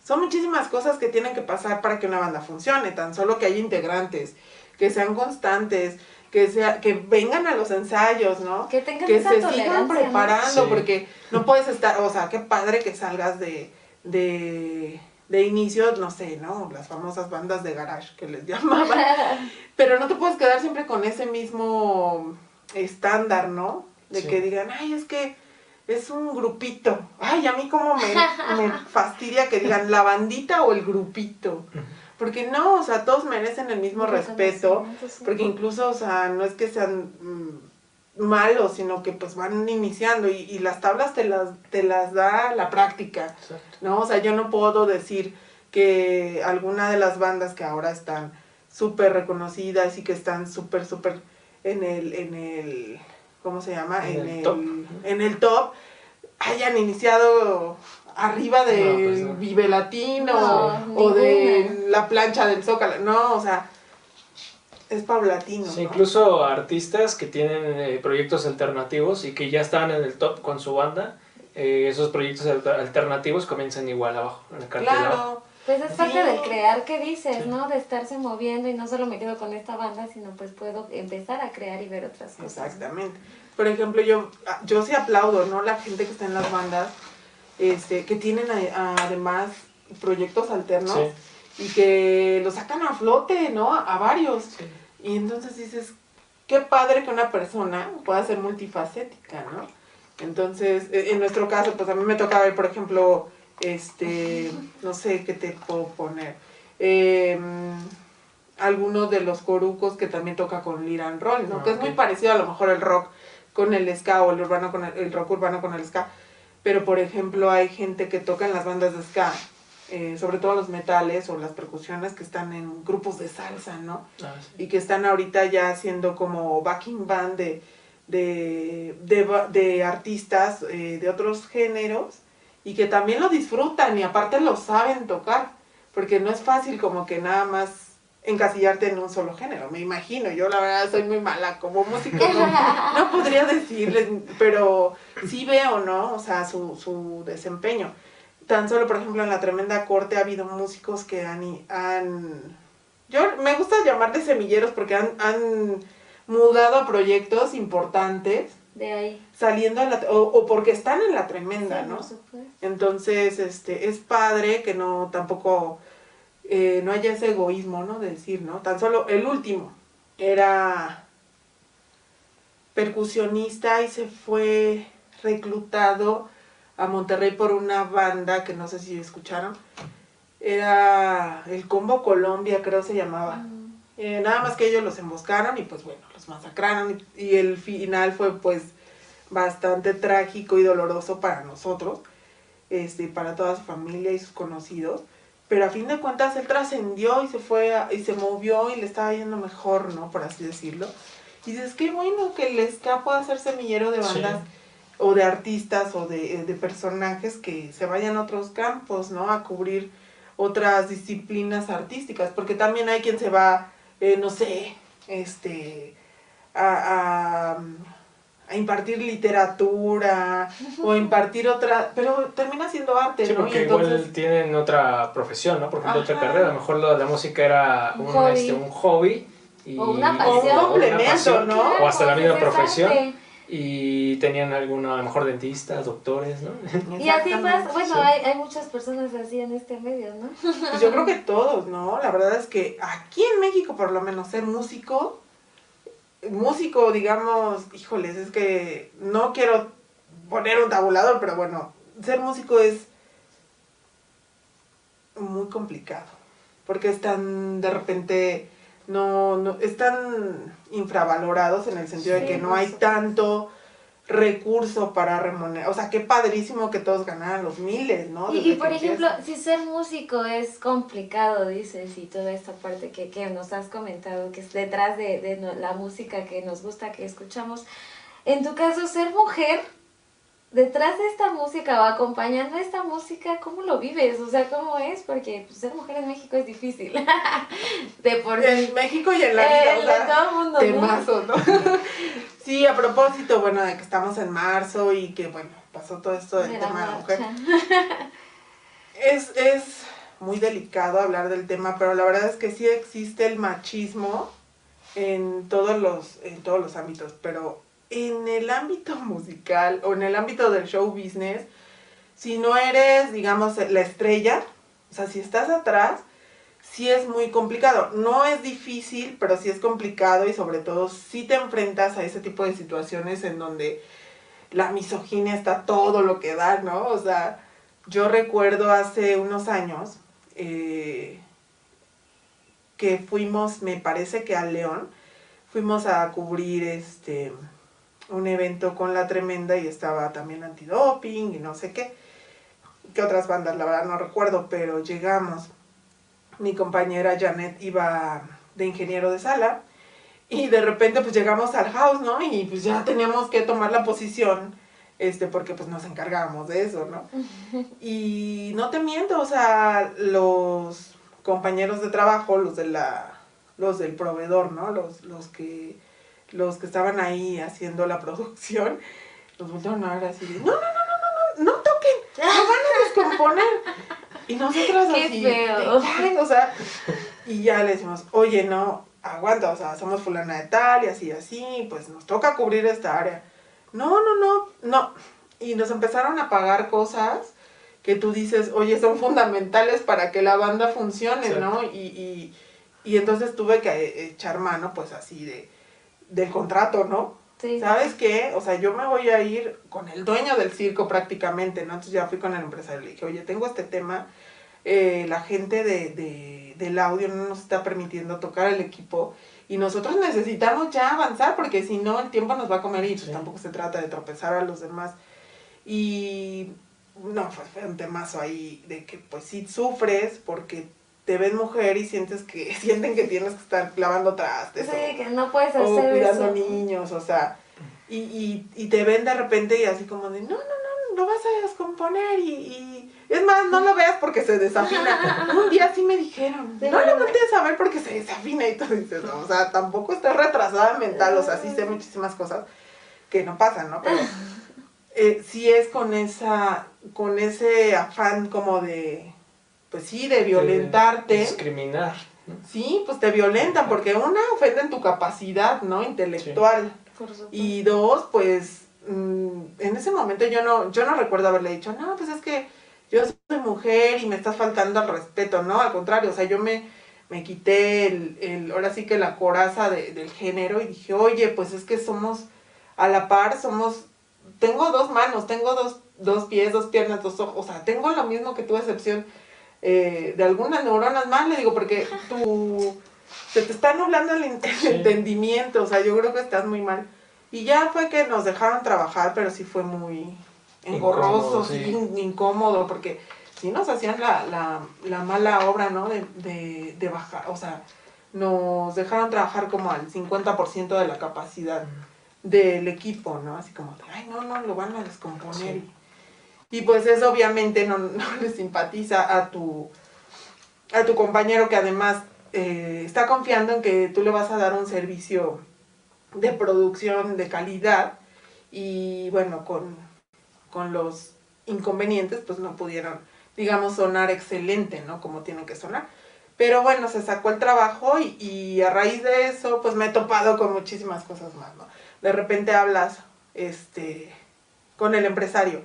Son muchísimas cosas que tienen que pasar para que una banda funcione, tan solo que haya integrantes, que sean constantes, que sea, que vengan a los ensayos, ¿no? Que tengan que esa se sigan preparando, Sí. porque no puedes estar, o sea, qué padre que salgas de, de, de inicio, no sé, ¿no? Las famosas bandas de garage que les llamaban, pero no te puedes quedar siempre con ese mismo estándar, ¿no? De Sí. que digan, ay, es que es un grupito. Ay, a mí como me, me fastidia que digan la bandita o el grupito. Porque no, o sea, todos merecen el mismo respeto. Porque incluso, o sea, no es que sean mm, malos, sino que pues van iniciando y, y las tablas te las, te las da la práctica. Exacto. ¿no? O sea, yo no puedo decir que alguna de las bandas que ahora están súper reconocidas y que están súper, súper en el, en el, ¿cómo se llama? En En, el el, top. en el top, hayan iniciado arriba de No, pues no. Vive Latino No, o de ninguna. la plancha del Zócalo. No, o sea, es paulatino. Sí, ¿no? incluso artistas que tienen eh, proyectos alternativos y que ya están en el top con su banda, eh, esos proyectos alter- alternativos comienzan igual abajo, en el cartel abajo. Claro. Pues es parte Sí. del crear que dices, Sí. ¿no? De estarse moviendo y no solo me quedo con esta banda, sino pues puedo empezar a crear y ver otras cosas. ¿no? Exactamente. Por ejemplo, yo, ah, yo sí aplaudo, ¿no? La gente que está en las bandas, este, que tienen a- además proyectos alternos y que lo sacan a flote, ¿no? A, a varios. Sí. Y entonces dices, qué padre que una persona pueda ser multifacética, ¿no? Entonces, e- en nuestro caso, pues a mí me toca ver, por ejemplo, este, no sé qué te puedo poner. Em, algunos de los corucos que también toca con Liran Roll, ¿no? Ah, que es muy parecido a lo mejor el rock con el ska o el urbano con el, el rock urbano con el ska. Pero por ejemplo hay gente que toca en las bandas de ska, eh, sobre todo los metales o las percusiones que están en grupos de salsa, ¿no? Ah, sí. y que están ahorita ya haciendo como backing band de, de, de artistas eh, de otros géneros y que también lo disfrutan y aparte lo saben tocar, porque no es fácil como que nada más encasillarte en un solo género, me imagino, yo la verdad soy muy mala como músico, no, no podría decirles, pero sí veo, ¿no? O sea, su, su desempeño. Tan solo, por ejemplo, en la tremenda corte ha habido músicos que han, han yo me gusta llamarles semilleros porque han, han mudado a proyectos importantes De ahí. saliendo a la, o, o porque están en la tremenda, Sí, ¿no? por supuesto. Entonces, este, es padre que no tampoco eh, no haya ese egoísmo, ¿no? De decir, ¿no? Tan solo el último era percusionista y se fue reclutado a Monterrey por una banda que no sé si escucharon. Era el Combo Colombia, creo se llamaba. Mm. Eh, nada más que ellos los emboscaron y pues bueno, masacraron y, el final fue pues bastante trágico y doloroso para nosotros, este, para toda su familia y sus conocidos. Pero a fin de cuentas él trascendió y se fue a- y se movió y le estaba yendo mejor, ¿no? Por así decirlo. Y dices, qué bueno que el ska pueda ser semillero de Sí. bandas o de artistas o de, de personajes que se vayan a otros campos, ¿no? A cubrir otras disciplinas artísticas, porque también hay quien se va, eh, no sé, este, a, a, a impartir literatura o impartir otra, pero termina siendo arte, Sí, ¿no? porque y entonces, igual tienen otra profesión, ¿no? Por ejemplo, otra carrera. A lo mejor lo- la música era Un un, hobby. este, un hobby. Y, O una y- pasión. O un una complemento, pasión, ¿no? O hasta la misma es profesión. arte. Y tenían alguna, a lo mejor dentistas, doctores, ¿no? Y así pasa, bueno, Sí. hay, hay muchas personas así en este medio, ¿no? Pues yo creo que todos, ¿no? La verdad es que aquí en México, por lo menos, ser músico, músico, digamos, híjoles, es que no quiero poner un tabulador, pero bueno, ser músico es muy complicado, porque están de repente, no, no, están infravalorados en el sentido de que no hay tanto recurso para remunerar, o sea, qué padrísimo que todos ganaran los miles, ¿no? Y, Desde y que por ejemplo, empiezan. si ser músico es complicado, dices, y toda esta parte que, que nos has comentado, que es detrás de, de no- la música que nos gusta, que escuchamos, en tu caso, ser mujer, detrás de esta música o acompañando esta música, ¿cómo lo vives? O sea, ¿cómo es? Porque pues, ser mujer en México es difícil. de por. En México y en la vida, Eh, o sea, todo el mundo, temazo, ¿no? sí, a propósito, bueno, de que estamos en marzo y que, bueno, pasó todo esto del De tema de la mujer. Es, es muy delicado hablar del tema, pero la verdad es que sí existe el machismo en todos los, en todos los ámbitos, pero en el ámbito musical o en el ámbito del show business, si no eres, digamos, la estrella, o sea, si estás atrás, sí es muy complicado. No es difícil, pero sí es complicado y sobre todo si te enfrentas a ese tipo de situaciones en donde la misoginia está todo lo que da, ¿no? O sea, yo recuerdo hace unos años eh, que fuimos, me parece que a León, fuimos a cubrir este un evento con la tremenda y estaba también antidoping y no sé qué. ¿Qué otras bandas? La verdad no recuerdo, pero llegamos. Mi compañera Janet iba de ingeniero de sala y de repente pues llegamos al house, ¿no? Y pues ya teníamos que tomar la posición, este, porque pues nos encargábamos de eso, ¿no? Y no te miento, o sea, los compañeros de trabajo, los de la, los del proveedor, ¿no? Los, los que los que estaban ahí haciendo la producción, nos voltearon a ver así de, no, no, no, no, no, no toquen, lo van a descomponer. Y nosotras Qué así, feo. o sea, y ya le decimos, oye, no, aguanta, o sea, somos fulana de tal y así, así, pues nos toca cubrir esta área. No, no, no, no. Y nos empezaron a pagar cosas que tú dices, oye, son fundamentales para que la banda funcione, Exacto. ¿no? Y, y, y entonces tuve que eh, echar mano, pues así, de del contrato, ¿no? Sí. ¿Sabes qué? O sea, yo me voy a ir con el dueño del circo prácticamente, ¿no? Entonces ya fui con el empresario y le dije, oye, tengo este tema, eh, la gente de, de- del audio no nos está permitiendo tocar el equipo y nosotros necesitamos ya avanzar porque si no el tiempo nos va a comer y pues Sí. tampoco se trata de tropezar a los demás. Y no, fue, fue un temazo ahí de que pues sí sufres porque te ven mujer y sientes que sienten que tienes que estar lavando trastes o- que no puedes o hacer cuidando eso. niños, o sea, y, y, y te ven de repente y así como de, no, no, no, lo vas a descomponer y, y- es más, no lo veas porque se desafina. Un día sí me dijeron, Sí, no lo voltees a ver porque se desafina y tú dices, no, o sea, tampoco estás retrasada mental, o sea, sí sé muchísimas cosas que no pasan, ¿no? Pero eh, sí es con esa, con ese afán como de, pues sí, de violentarte. Discriminar. ¿no? Sí, pues te violentan porque una ofenden tu capacidad, ¿no? Intelectual. Y dos, pues mm, en ese momento yo no, yo no recuerdo haberle dicho, no, pues es que yo soy mujer y me estás faltando al respeto, ¿no? Al contrario, o sea, yo me, me quité el, el, ahora sí que la coraza de- del género y dije, oye, pues es que somos a la par, somos, tengo dos manos, tengo dos, dos pies, dos piernas, dos ojos, o sea, tengo lo mismo que tu excepción eh, de algunas neuronas más, le digo, porque tu, se te está nublando el, en- el Sí. entendimiento, o sea, yo creo que estás muy mal. Y ya fue que nos dejaron trabajar, pero sí fue muy engorroso, Incómodo, sí, sí. in- incómodo, porque sí nos hacían la, la, la mala obra, ¿no? De, de, de bajar, o sea, nos dejaron trabajar como al 50% de la capacidad del equipo, ¿no? Así como, ay, no, no, lo van a descomponer. Sí. Y, pues eso obviamente no, no le simpatiza a tu, a tu compañero que además eh, está confiando en que tú le vas a dar un servicio de producción de calidad y bueno, con, con los inconvenientes pues no pudieron, digamos, sonar excelente, ¿no? Como tienen que sonar. Pero bueno, se sacó el trabajo y, y a raíz de eso pues me he topado con muchísimas cosas más, ¿no? De repente hablas este, con el empresario.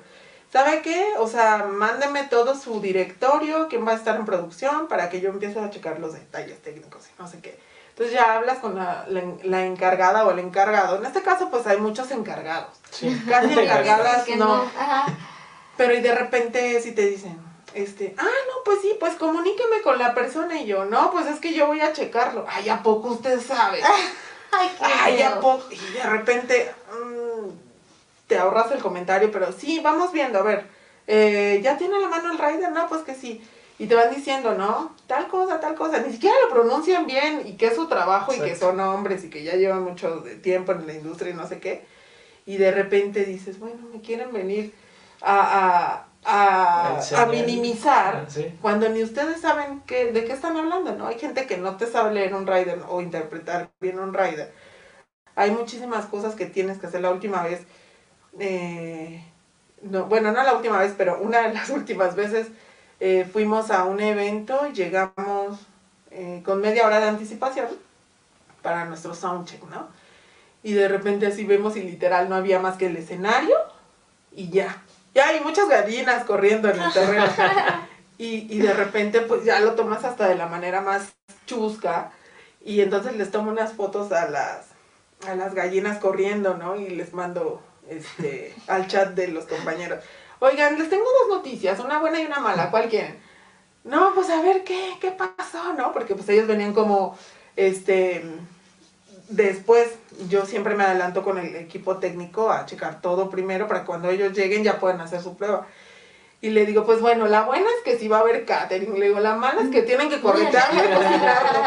¿Sabe qué? O sea, mándeme todo su directorio, quién va a estar en producción, para que yo empiece a checar los detalles técnicos y no sé qué. Entonces ya hablas con la, la, la encargada o el encargado. En este caso, pues hay muchos encargados. Sí. Casi encargadas, que no. Ajá. Pero y de repente si te dicen, este, ah, no, pues sí, pues comuníqueme con la persona y yo, no, pues es que yo voy a checarlo. Ay, ¿a poco usted sabe? Ay, qué Ay, ¿a poco? Y de repente mm, te ahorras el comentario, pero sí, vamos viendo, a ver, eh, ¿ya tiene la mano el rider? No, pues que sí. Y te van diciendo, ¿no? Tal cosa, tal cosa. Ni siquiera lo pronuncian bien y que es su trabajo y que son hombres y que ya llevan mucho tiempo en la industria y no sé qué. Y de repente dices, bueno, me quieren venir a, a, a, a Enseñar. minimizar Ah, sí. cuando ni ustedes saben qué, de qué están hablando, ¿no? Hay gente que no te sabe leer un rider o interpretar bien un rider. Hay muchísimas cosas que tienes que hacer la última vez. Eh, no, bueno, no la última vez, pero una de las últimas veces eh, fuimos a un evento, llegamos eh, con media hora de anticipación para nuestro soundcheck, ¿no? Y de repente así vemos y literal no había más que el escenario y ya. Ya hay muchas gallinas corriendo en el terreno. Y, y de repente pues ya lo tomas hasta de la manera más chusca y entonces les tomo unas fotos a las, a las gallinas corriendo, ¿no? Y les mando este, al chat de los compañeros. Oigan, les tengo dos noticias, una buena y una mala, ¿cuál quieren? No, pues a ver qué, qué pasó, ¿no? Porque pues ellos venían como, este, después yo siempre me adelanto con el equipo técnico a checar todo primero para cuando ellos lleguen ya puedan hacer su prueba. Y le digo, pues bueno, la buena es que sí va a haber catering. Le digo, la mala es que tienen que corretearme, cocinarlo.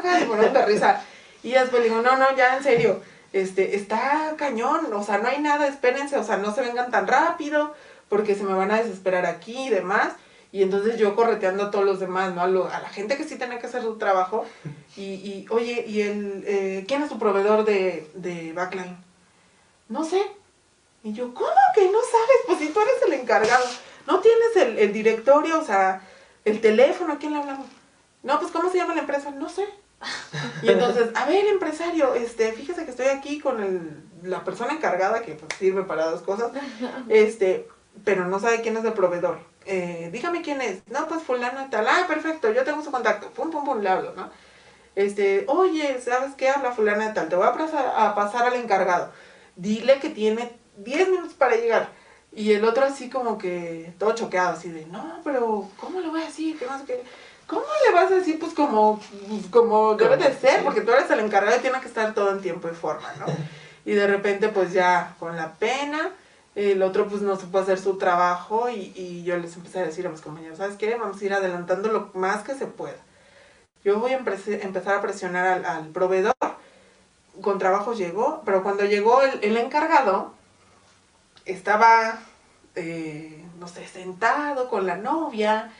Claro, claro, de risa. Y después le digo, no, no, ya en serio, este, está cañón, o sea, no hay nada, espérense, o sea, no se vengan tan rápido, porque se me van a desesperar aquí y demás. Y entonces yo correteando a todos los demás, ¿no? A, lo- a la gente que sí tenía que hacer su trabajo. Y, y oye, ¿y el, eh, quién es tu proveedor de, de backline? No sé. Y yo, ¿cómo que no sabes? Pues si tú eres el encargado. ¿No tienes el, el directorio, o sea, el teléfono? ¿A quién le hablamos? No, pues ¿cómo se llama la empresa? No sé. Y entonces, a ver, empresario, este, fíjese que estoy aquí con el, la persona encargada que pues, sirve para dos cosas, este, pero no sabe quién es el proveedor. Eh, dígame quién es. No, pues fulano y tal. Ah, perfecto, yo tengo su contacto. Pum, pum, pum, le hablo, ¿no? Este, oye, ¿sabes qué? Habla fulana de tal. Te voy a pasar, a pasar al encargado. Dile que tiene 10 minutos para llegar. Y el otro así como que todo choqueado, así de, no, pero ¿cómo le voy a decir? Que no sé qué. ¿Cómo le vas a decir? Pues como, como debe de ser, porque tú eres el encargado y tiene que estar todo en tiempo y forma, ¿no? Y de repente, pues ya, con la pena, el otro pues no supo hacer su trabajo y, y yo les empecé a decir a mis compañeros, ¿sabes qué? Vamos a ir adelantando lo más que se pueda. Yo voy a empe- empezar a presionar al, al proveedor. Con trabajo llegó, pero cuando llegó el, el encargado, estaba, eh, no sé, sentado con la novia,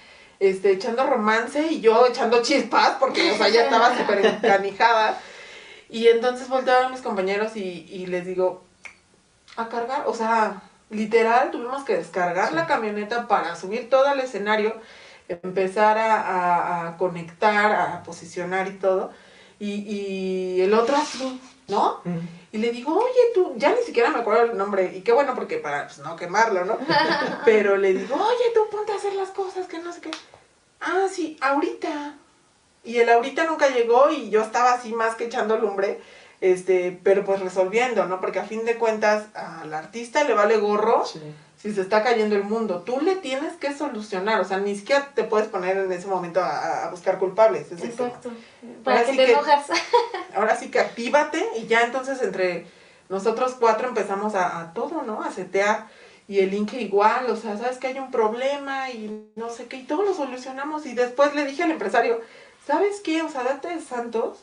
este, echando romance y yo echando chispas porque, o sea, ya estaba súper encanijada. Y entonces a mis compañeros y, y les digo, a cargar, o sea, literal tuvimos que descargar la camioneta para subir todo al escenario, empezar a, a- a conectar, a posicionar y todo. Y, y el otro así, ¿no? Y le digo, oye, tú, ya ni siquiera me acuerdo el nombre, y qué bueno porque para pues, no quemarlo, ¿no? Pero le digo, oye, tú ponte a hacer las cosas, que no sé qué. Ah, sí, ahorita. Y el ahorita nunca llegó y yo estaba así más que echando lumbre, este, pero pues resolviendo, ¿no? Porque a fin de cuentas al artista le vale gorro Sí. si se está cayendo el mundo. Tú le tienes que solucionar, o sea, ni siquiera te puedes poner en ese momento a, a buscar culpables. es Exacto. Para que te que- enojas. Ahora sí que actívate y ya entonces entre nosotros cuatro empezamos a, a todo, ¿no? A setear y el Inge igual, o sea, sabes que hay un problema y no sé qué, y todo lo solucionamos y después le dije al empresario, ¿sabes qué? O sea, date de santos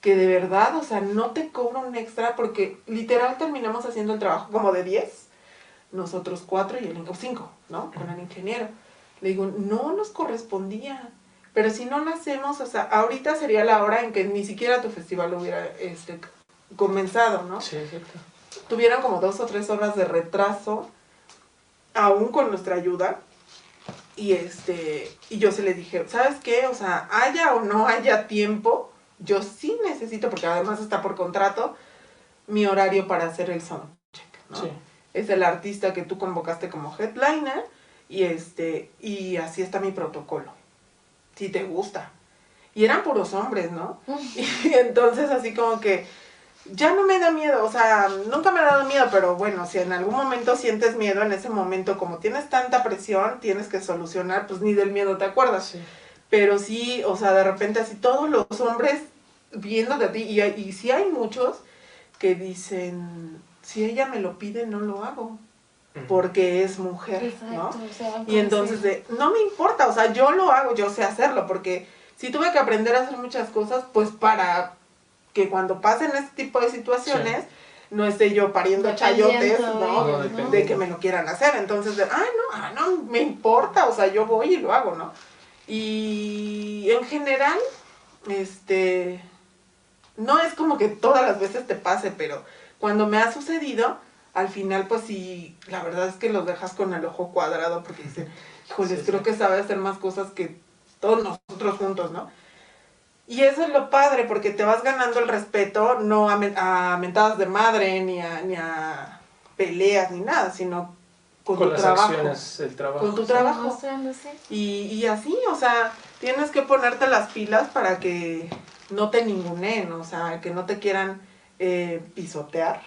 que de verdad, o sea, no te cobro un extra porque literal terminamos haciendo el trabajo como de 10, nosotros cuatro y el Inge, cinco, ¿no? Con el ingeniero. Le digo, no nos correspondía. Pero si no lo hacemos, o sea, ahorita sería la hora en que ni siquiera tu festival hubiera este, comenzado, ¿no? Sí, exacto. Tuvieron como dos o tres horas de retraso, aún con nuestra ayuda. Y este, y yo se le dije, ¿sabes qué? O sea, haya o no haya tiempo, yo sí necesito, porque además está por contrato, mi horario para hacer el soundcheck, ¿no? Sí. es el artista que tú convocaste como headliner y este y así está mi protocolo. Si te gusta. Y eran puros hombres, ¿no? Y entonces así como que ya no me da miedo, o sea, nunca me ha dado miedo, pero bueno, si en algún momento sientes miedo, en ese momento como tienes tanta presión, tienes que solucionar, pues ni del miedo te acuerdas. Sí. Pero sí, o sea, de repente así todos los hombres viendo de ti, y, y sí hay muchos que dicen, si ella me lo pide, no lo hago, porque es mujer, ¿no? Exacto, Y entonces de, no me importa, o sea, yo lo hago, yo sé hacerlo, porque si tuve que aprender a hacer muchas cosas, pues para que cuando pasen este tipo de situaciones, no esté yo pariendo Dependiendo chayotes, ¿no? ¿no? De que me lo quieran hacer. Entonces, de, ah, no, ah, no, me importa, o sea, yo voy y lo hago, ¿no? Y en general, este, no es como que todas las veces te pase, pero cuando me ha sucedido, al final, pues sí, la verdad es que los dejas con el ojo cuadrado porque dicen, híjoles, Sí, creo sí. que sabe hacer más cosas que todos nosotros juntos, ¿no? Y eso es lo padre, porque te vas ganando el respeto, no a, a mentadas de madre, ni a, ni a peleas, ni nada, sino con, Con tu las trabajo. acciones, el trabajo. Con tu trabajo. Y, y así, o sea, tienes que ponerte las pilas para que no te ningunen, o sea, que no te quieran eh, pisotear.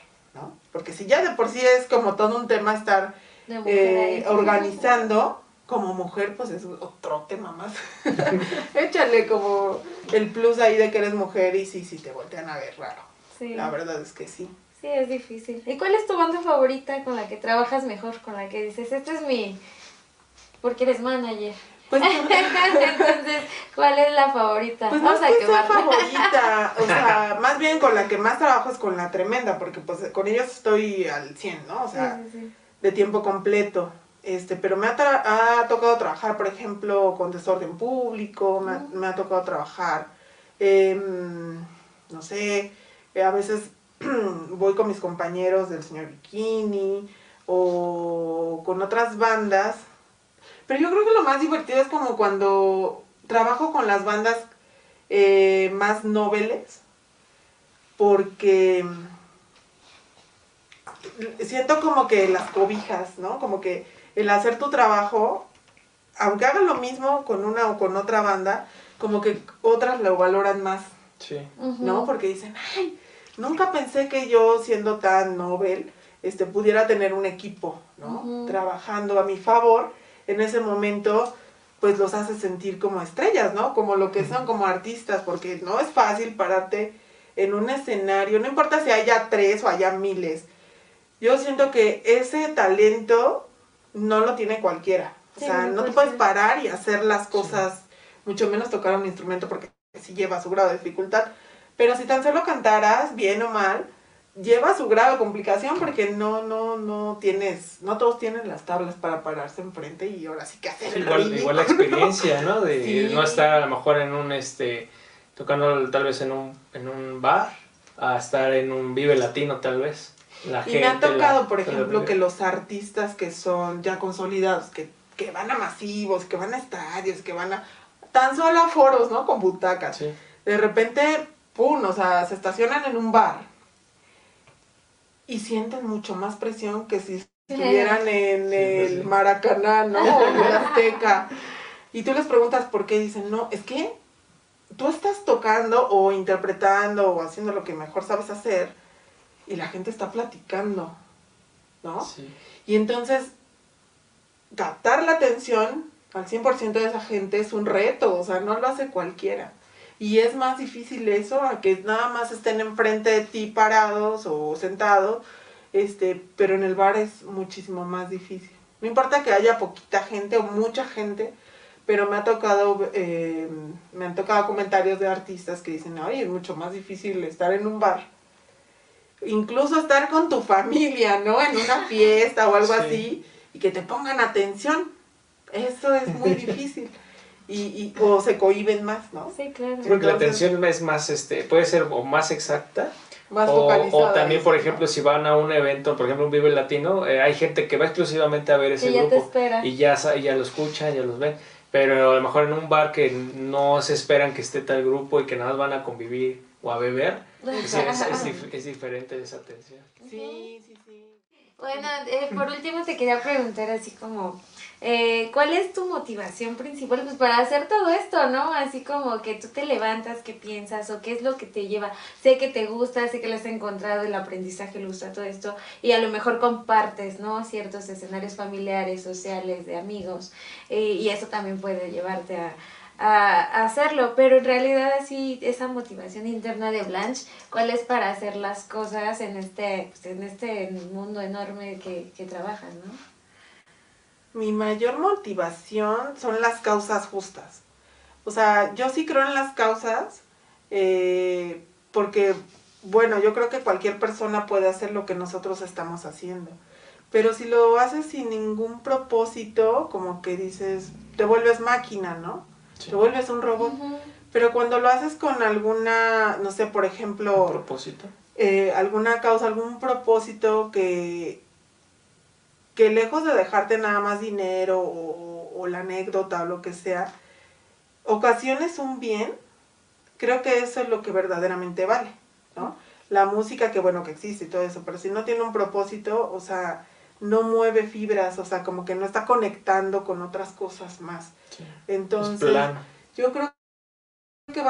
Porque si ya de por sí es como todo un tema estar eh, organizando, como mujer, pues es otro tema más. Échale como el plus ahí de que eres mujer y sí, sí te voltean a ver raro. Sí. La verdad es que sí. Sí, es difícil. ¿Y cuál es tu banda favorita con la que trabajas mejor? Con la que dices, este es mi... Porque eres manager. Pues, Entonces, ¿cuál es la favorita? Pues no Vamos es a que sea quemarla. favorita, o sea, más bien con la que más trabajo es con la tremenda, porque pues con ellos estoy al 100, ¿no? O sea, Sí, sí, sí. de tiempo completo. Este, pero me ha, ha tocado trabajar, por ejemplo, con desorden público, me, ha, me ha tocado trabajar, em, no sé, eh, a veces voy con mis compañeros del señor Bikini o con otras bandas. Pero yo creo que lo más divertido es como cuando trabajo con las bandas eh, más noveles, porque siento como que las cobijas, ¿no? Como que el hacer tu trabajo, aunque hagas lo mismo con una o con otra banda, como que otras lo valoran más, Sí. ¿no? Porque dicen, ay, nunca pensé que yo, siendo tan novel, este, pudiera tener un equipo, ¿no? Trabajando a mi favor. En ese momento, pues los hace sentir como estrellas, ¿no? Como lo que son, como artistas, porque no es fácil pararte en un escenario, no importa si haya tres o haya miles. Yo siento que ese talento no lo tiene cualquiera. O Sí, sea, no te puede puedes parar y hacer las cosas, mucho menos tocar un instrumento porque sí lleva su grado de dificultad. Pero si tan solo cantaras, bien o mal, lleva su grado de complicación porque no, no, no tienes, no todos tienen las tablas para pararse enfrente y ahora sí que hacer Sí, igual, ridículo, igual la experiencia, ¿no? De Sí. no estar a lo mejor en un, este, tocando tal vez en un, en un bar, a estar en un Vive Latino tal vez. La Y me ha la- tocado, por la- ejemplo, que los artistas que son ya consolidados, que, que van a masivos, que van a estadios, que van a tan solo a foros, ¿no? Con butacas. Sí. De repente, pum, o sea, se estacionan en un bar y sienten mucho más presión que si estuvieran en Sí, el sí. Maracaná, ¿no? O en el Azteca. Y tú les preguntas por qué, dicen, no, es que tú estás tocando o interpretando o haciendo lo que mejor sabes hacer y la gente está platicando, ¿no? Sí. Y entonces, captar la atención al 100% de esa gente es un reto, o sea, no lo hace cualquiera. Y es más difícil eso a que nada más estén enfrente de ti parados o sentados, este, pero en el bar es muchísimo más difícil. No importa que haya poquita gente o mucha gente, pero me ha tocado, eh, me han tocado comentarios de artistas que dicen, oye, es mucho más difícil estar en un bar. Incluso estar con tu familia, ¿no? En una fiesta o algo Sí. así, y que te pongan atención. Eso es muy difícil. Y, y, o se cohiben más, ¿no? Sí, claro. Creo que la Entonces- atención es más, este, puede ser o más exacta Más o, focalizada. o también, por ejemplo, si van a un evento, por ejemplo, un Vive Latino, eh, hay gente que va exclusivamente a ver ese Que ya te grupo espera. y ya, ya lo escuchan, ya los ven. Pero a lo mejor en un bar que no se esperan que esté tal grupo y que nada más van a convivir o a beber, pues es, es dif- es diferente esa atención. Sí, sí, sí. Bueno, eh, por último te quería preguntar así como, eh, ¿cuál es tu motivación principal pues para hacer todo esto, no? Así como que tú te levantas, ¿qué piensas o qué es lo que te lleva? Sé que te gusta, sé que lo has encontrado, el aprendizaje le gusta todo esto y a lo mejor compartes, ¿no? Ciertos escenarios familiares, sociales, de amigos eh, y eso también puede llevarte a, a hacerlo, pero en realidad así esa motivación interna de Blanche, ¿cuál es para hacer las cosas en este, pues, en este mundo enorme que, que trabajas, no? Mi mayor motivación son las causas justas. O sea, yo sí creo en las causas eh, porque, bueno, yo creo que cualquier persona puede hacer lo que nosotros estamos haciendo. Pero si lo haces sin ningún propósito, como que dices, te vuelves máquina, ¿no? Sí. Te vuelves un robot. Pero cuando lo haces con alguna, no sé, por ejemplo, propósito. eh, alguna causa, algún propósito que, que lejos de dejarte nada más dinero o, o la anécdota o lo que sea, ocasiones un bien, creo que eso es lo que verdaderamente vale, ¿no? La música, que bueno que existe y todo eso, pero si no tiene un propósito, o sea, no mueve fibras, o sea, como que no está conectando con otras cosas más. Sí. Entonces, yo creo que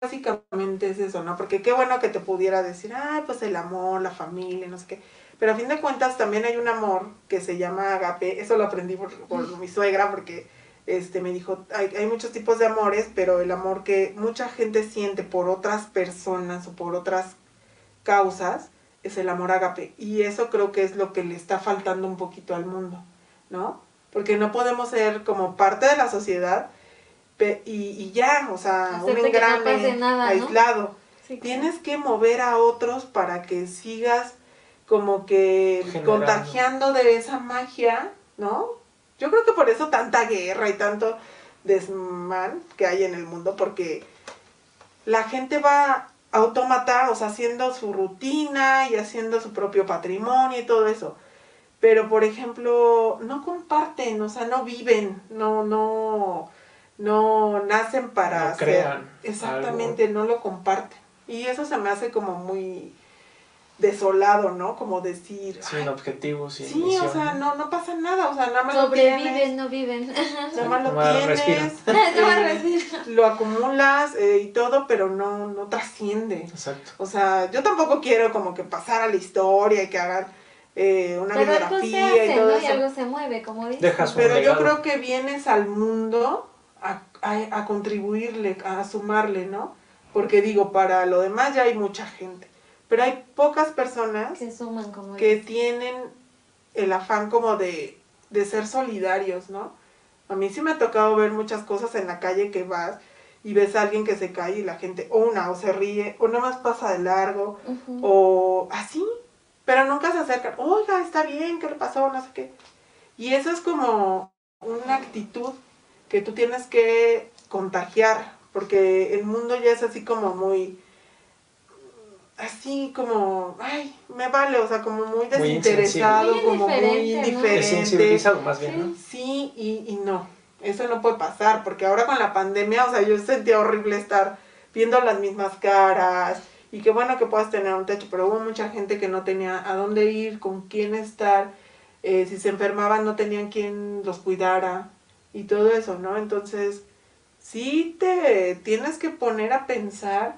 básicamente es eso, ¿no? Porque qué bueno que te pudiera decir, ay, pues el amor, la familia, no sé qué. Pero a fin de cuentas también hay un amor que se llama agape. Eso lo aprendí por, por mi suegra porque este me dijo, hay, hay muchos tipos de amores, pero el amor que mucha gente siente por otras personas o por otras causas es el amor agape. Y eso creo que es lo que le está faltando un poquito al mundo, ¿no? Porque no podemos ser como parte de la sociedad y, y ya, o sea, un no ¿no? aislado. Tienes que mover a otros para que sigas como que Generando. contagiando de esa magia, ¿no? Yo creo que por eso tanta guerra y tanto desmán que hay en el mundo, porque la gente va autómata, o sea, haciendo su rutina y haciendo su propio patrimonio y todo eso. Pero, por ejemplo, no comparten, o sea, no viven, no, no, no nacen para No hacer- crean Exactamente, no lo comparten. Y eso se me hace como muy desolado, ¿no? Como decir, Sin "Ay, objetivos, sin sí, misión. o sea, no, no pasa nada, o sea, nada más lo Sobreviven, tienes, no viven. nada más lo respiran. tienes, No eh, respiran. lo acumulas eh, y todo, pero no, no trasciende. Exacto. O sea, yo tampoco quiero como que pasar a la historia y que hagan eh, una Pero algo se biografía y todo ¿no? Y eso. algo se mueve, como dices. Dejas un Pero yo creo que vienes al mundo a, a- a contribuirle, a sumarle, ¿no? Porque digo, para lo demás ya hay mucha gente. Pero hay pocas personas Que suman, como que dices. tienen el afán como de, de ser solidarios, ¿no? A mí sí me ha tocado ver muchas cosas en la calle que vas y ves a alguien que se cae y la gente, o una, o se ríe, o nada más pasa de largo, o así, pero nunca se acercan, oiga, está bien, ¿qué le pasó? No sé qué. Y eso es como una actitud que tú tienes que contagiar, porque el mundo ya es así como muy, así como, ay, me vale, o sea, como muy desinteresado. Muy como muy indiferente, ¿no? más bien, ¿no? Sí, y, y no, eso no puede pasar, porque ahora con la pandemia, o sea, yo sentía horrible estar viendo las mismas caras, y qué bueno que puedas tener un techo, pero hubo mucha gente que no tenía a dónde ir, con quién estar, eh, si se enfermaban no tenían quien los cuidara, y todo eso, ¿no? Entonces, sí te tienes que poner a pensar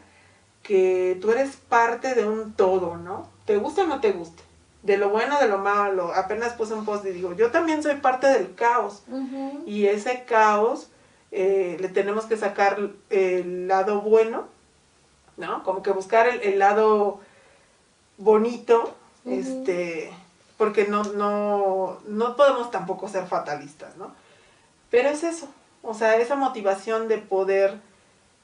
que tú eres parte de un todo, ¿no? Te gusta o no te gusta, de lo bueno, de lo malo, apenas puse un post y digo, yo también soy parte del caos, y ese caos eh, le tenemos que sacar el lado bueno, ¿no? Como que buscar el, el lado bonito, este, porque no, no, no podemos tampoco ser fatalistas, ¿no? Pero es eso, o sea, esa motivación de poder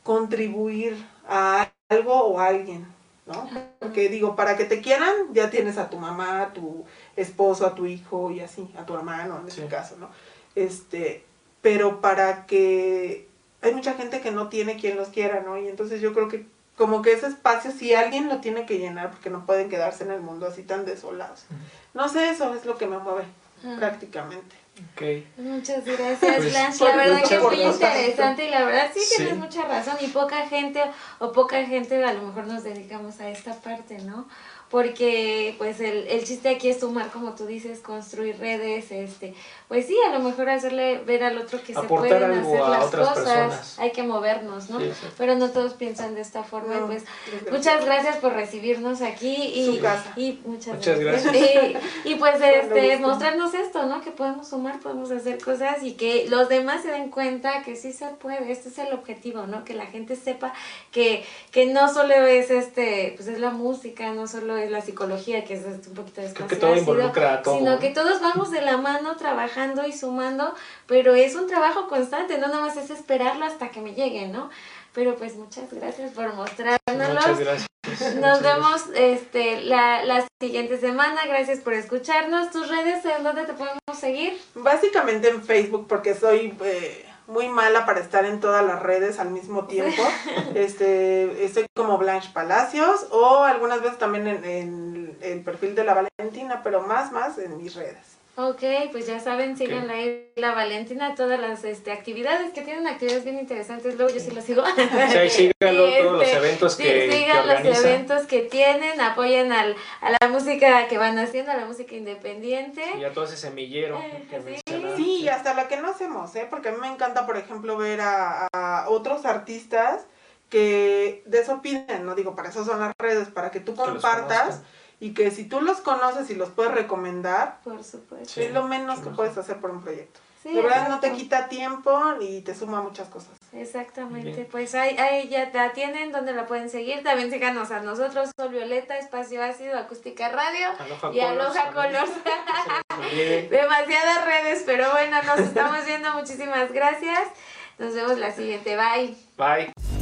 contribuir a algo o alguien, ¿no? Porque digo, para que te quieran, ya tienes a tu mamá, a tu esposo, a tu hijo y así, a tu hermano en este Sí. caso, ¿no? Este, pero para que hay mucha gente que no tiene quien los quiera, ¿no? Y entonces yo creo que como que ese espacio sí alguien lo tiene que llenar porque no pueden quedarse en el mundo así tan desolados. No sé, eso es lo que me mueve prácticamente. Ok. Muchas gracias, Pues, Blanche. La verdad que es muy interesante y la verdad sí, Sí. tienes mucha razón. Y poca gente o poca gente a lo mejor nos dedicamos a esta parte, ¿no? Porque pues el, el chiste aquí es sumar, como tú dices, construir redes, este, pues sí, a lo mejor hacerle ver al otro que se pueden algo hacer a las otras cosas, personas. hay que movernos, ¿no? Sí. Pero no todos piensan de esta forma. y No, pues muchas gracias por recibirnos aquí y, Su casa. y muchas, Muchas gracias. gracias. Y, y pues este mostrarnos esto, ¿no? Que podemos sumar, podemos hacer cosas y que los demás se den cuenta que sí se puede. Este es el objetivo, ¿no? Que la gente sepa que, que no solo es este, pues es la música, no solo es la psicología, que es un poquito Creo despacio que todo ácido, involucra a todo. Sino ¿no? que todos vamos de la mano trabajando y sumando, pero es un trabajo constante, no nada más es esperarlo hasta que me llegue, ¿no? Pero pues muchas gracias por mostrárnoslos. Muchas gracias. Nos Muchas vemos este la, la siguiente semana. Gracias por escucharnos. Tus redes, ¿en dónde te podemos seguir? Básicamente en Facebook porque soy eh, muy mala para estar en todas las redes al mismo tiempo. Este, estoy como Blanche Palacios o algunas veces también en, en el perfil de la Valentina, pero más, más en mis redes. Ok, pues ya saben, sigan ahí la Valentina, todas las este, actividades que tienen actividades bien interesantes. Luego yo sí las sigo. Sí, síganlo, Y, todos los este, eventos sí, que, que sigan los eventos que tienen, apoyen al, a la música que van haciendo, a la música independiente. Y a todo ese semillero Eh, que sí. Sí, y hasta la que no hacemos, ¿eh? Porque a mí me encanta, por ejemplo, ver a, a otros artistas que de eso piden, no digo, para eso son las redes, para que tú Que compartas. Y que si tú los conoces y los puedes recomendar, Por supuesto. Sí. es lo menos que mejor. puedes hacer por un proyecto. Sí, de verdad no te quita tiempo y te suma muchas cosas. Exactamente, Bien. pues ahí, ahí ya la tienen, donde la pueden seguir. También síganos a nosotros, Sol Violeta, Espacio Ácido, Acústica Radio Aloha y Aloha también. Colors. Olvide. Demasiadas redes, pero bueno, nos estamos viendo. Muchísimas gracias. Nos vemos la siguiente. Bye. Bye.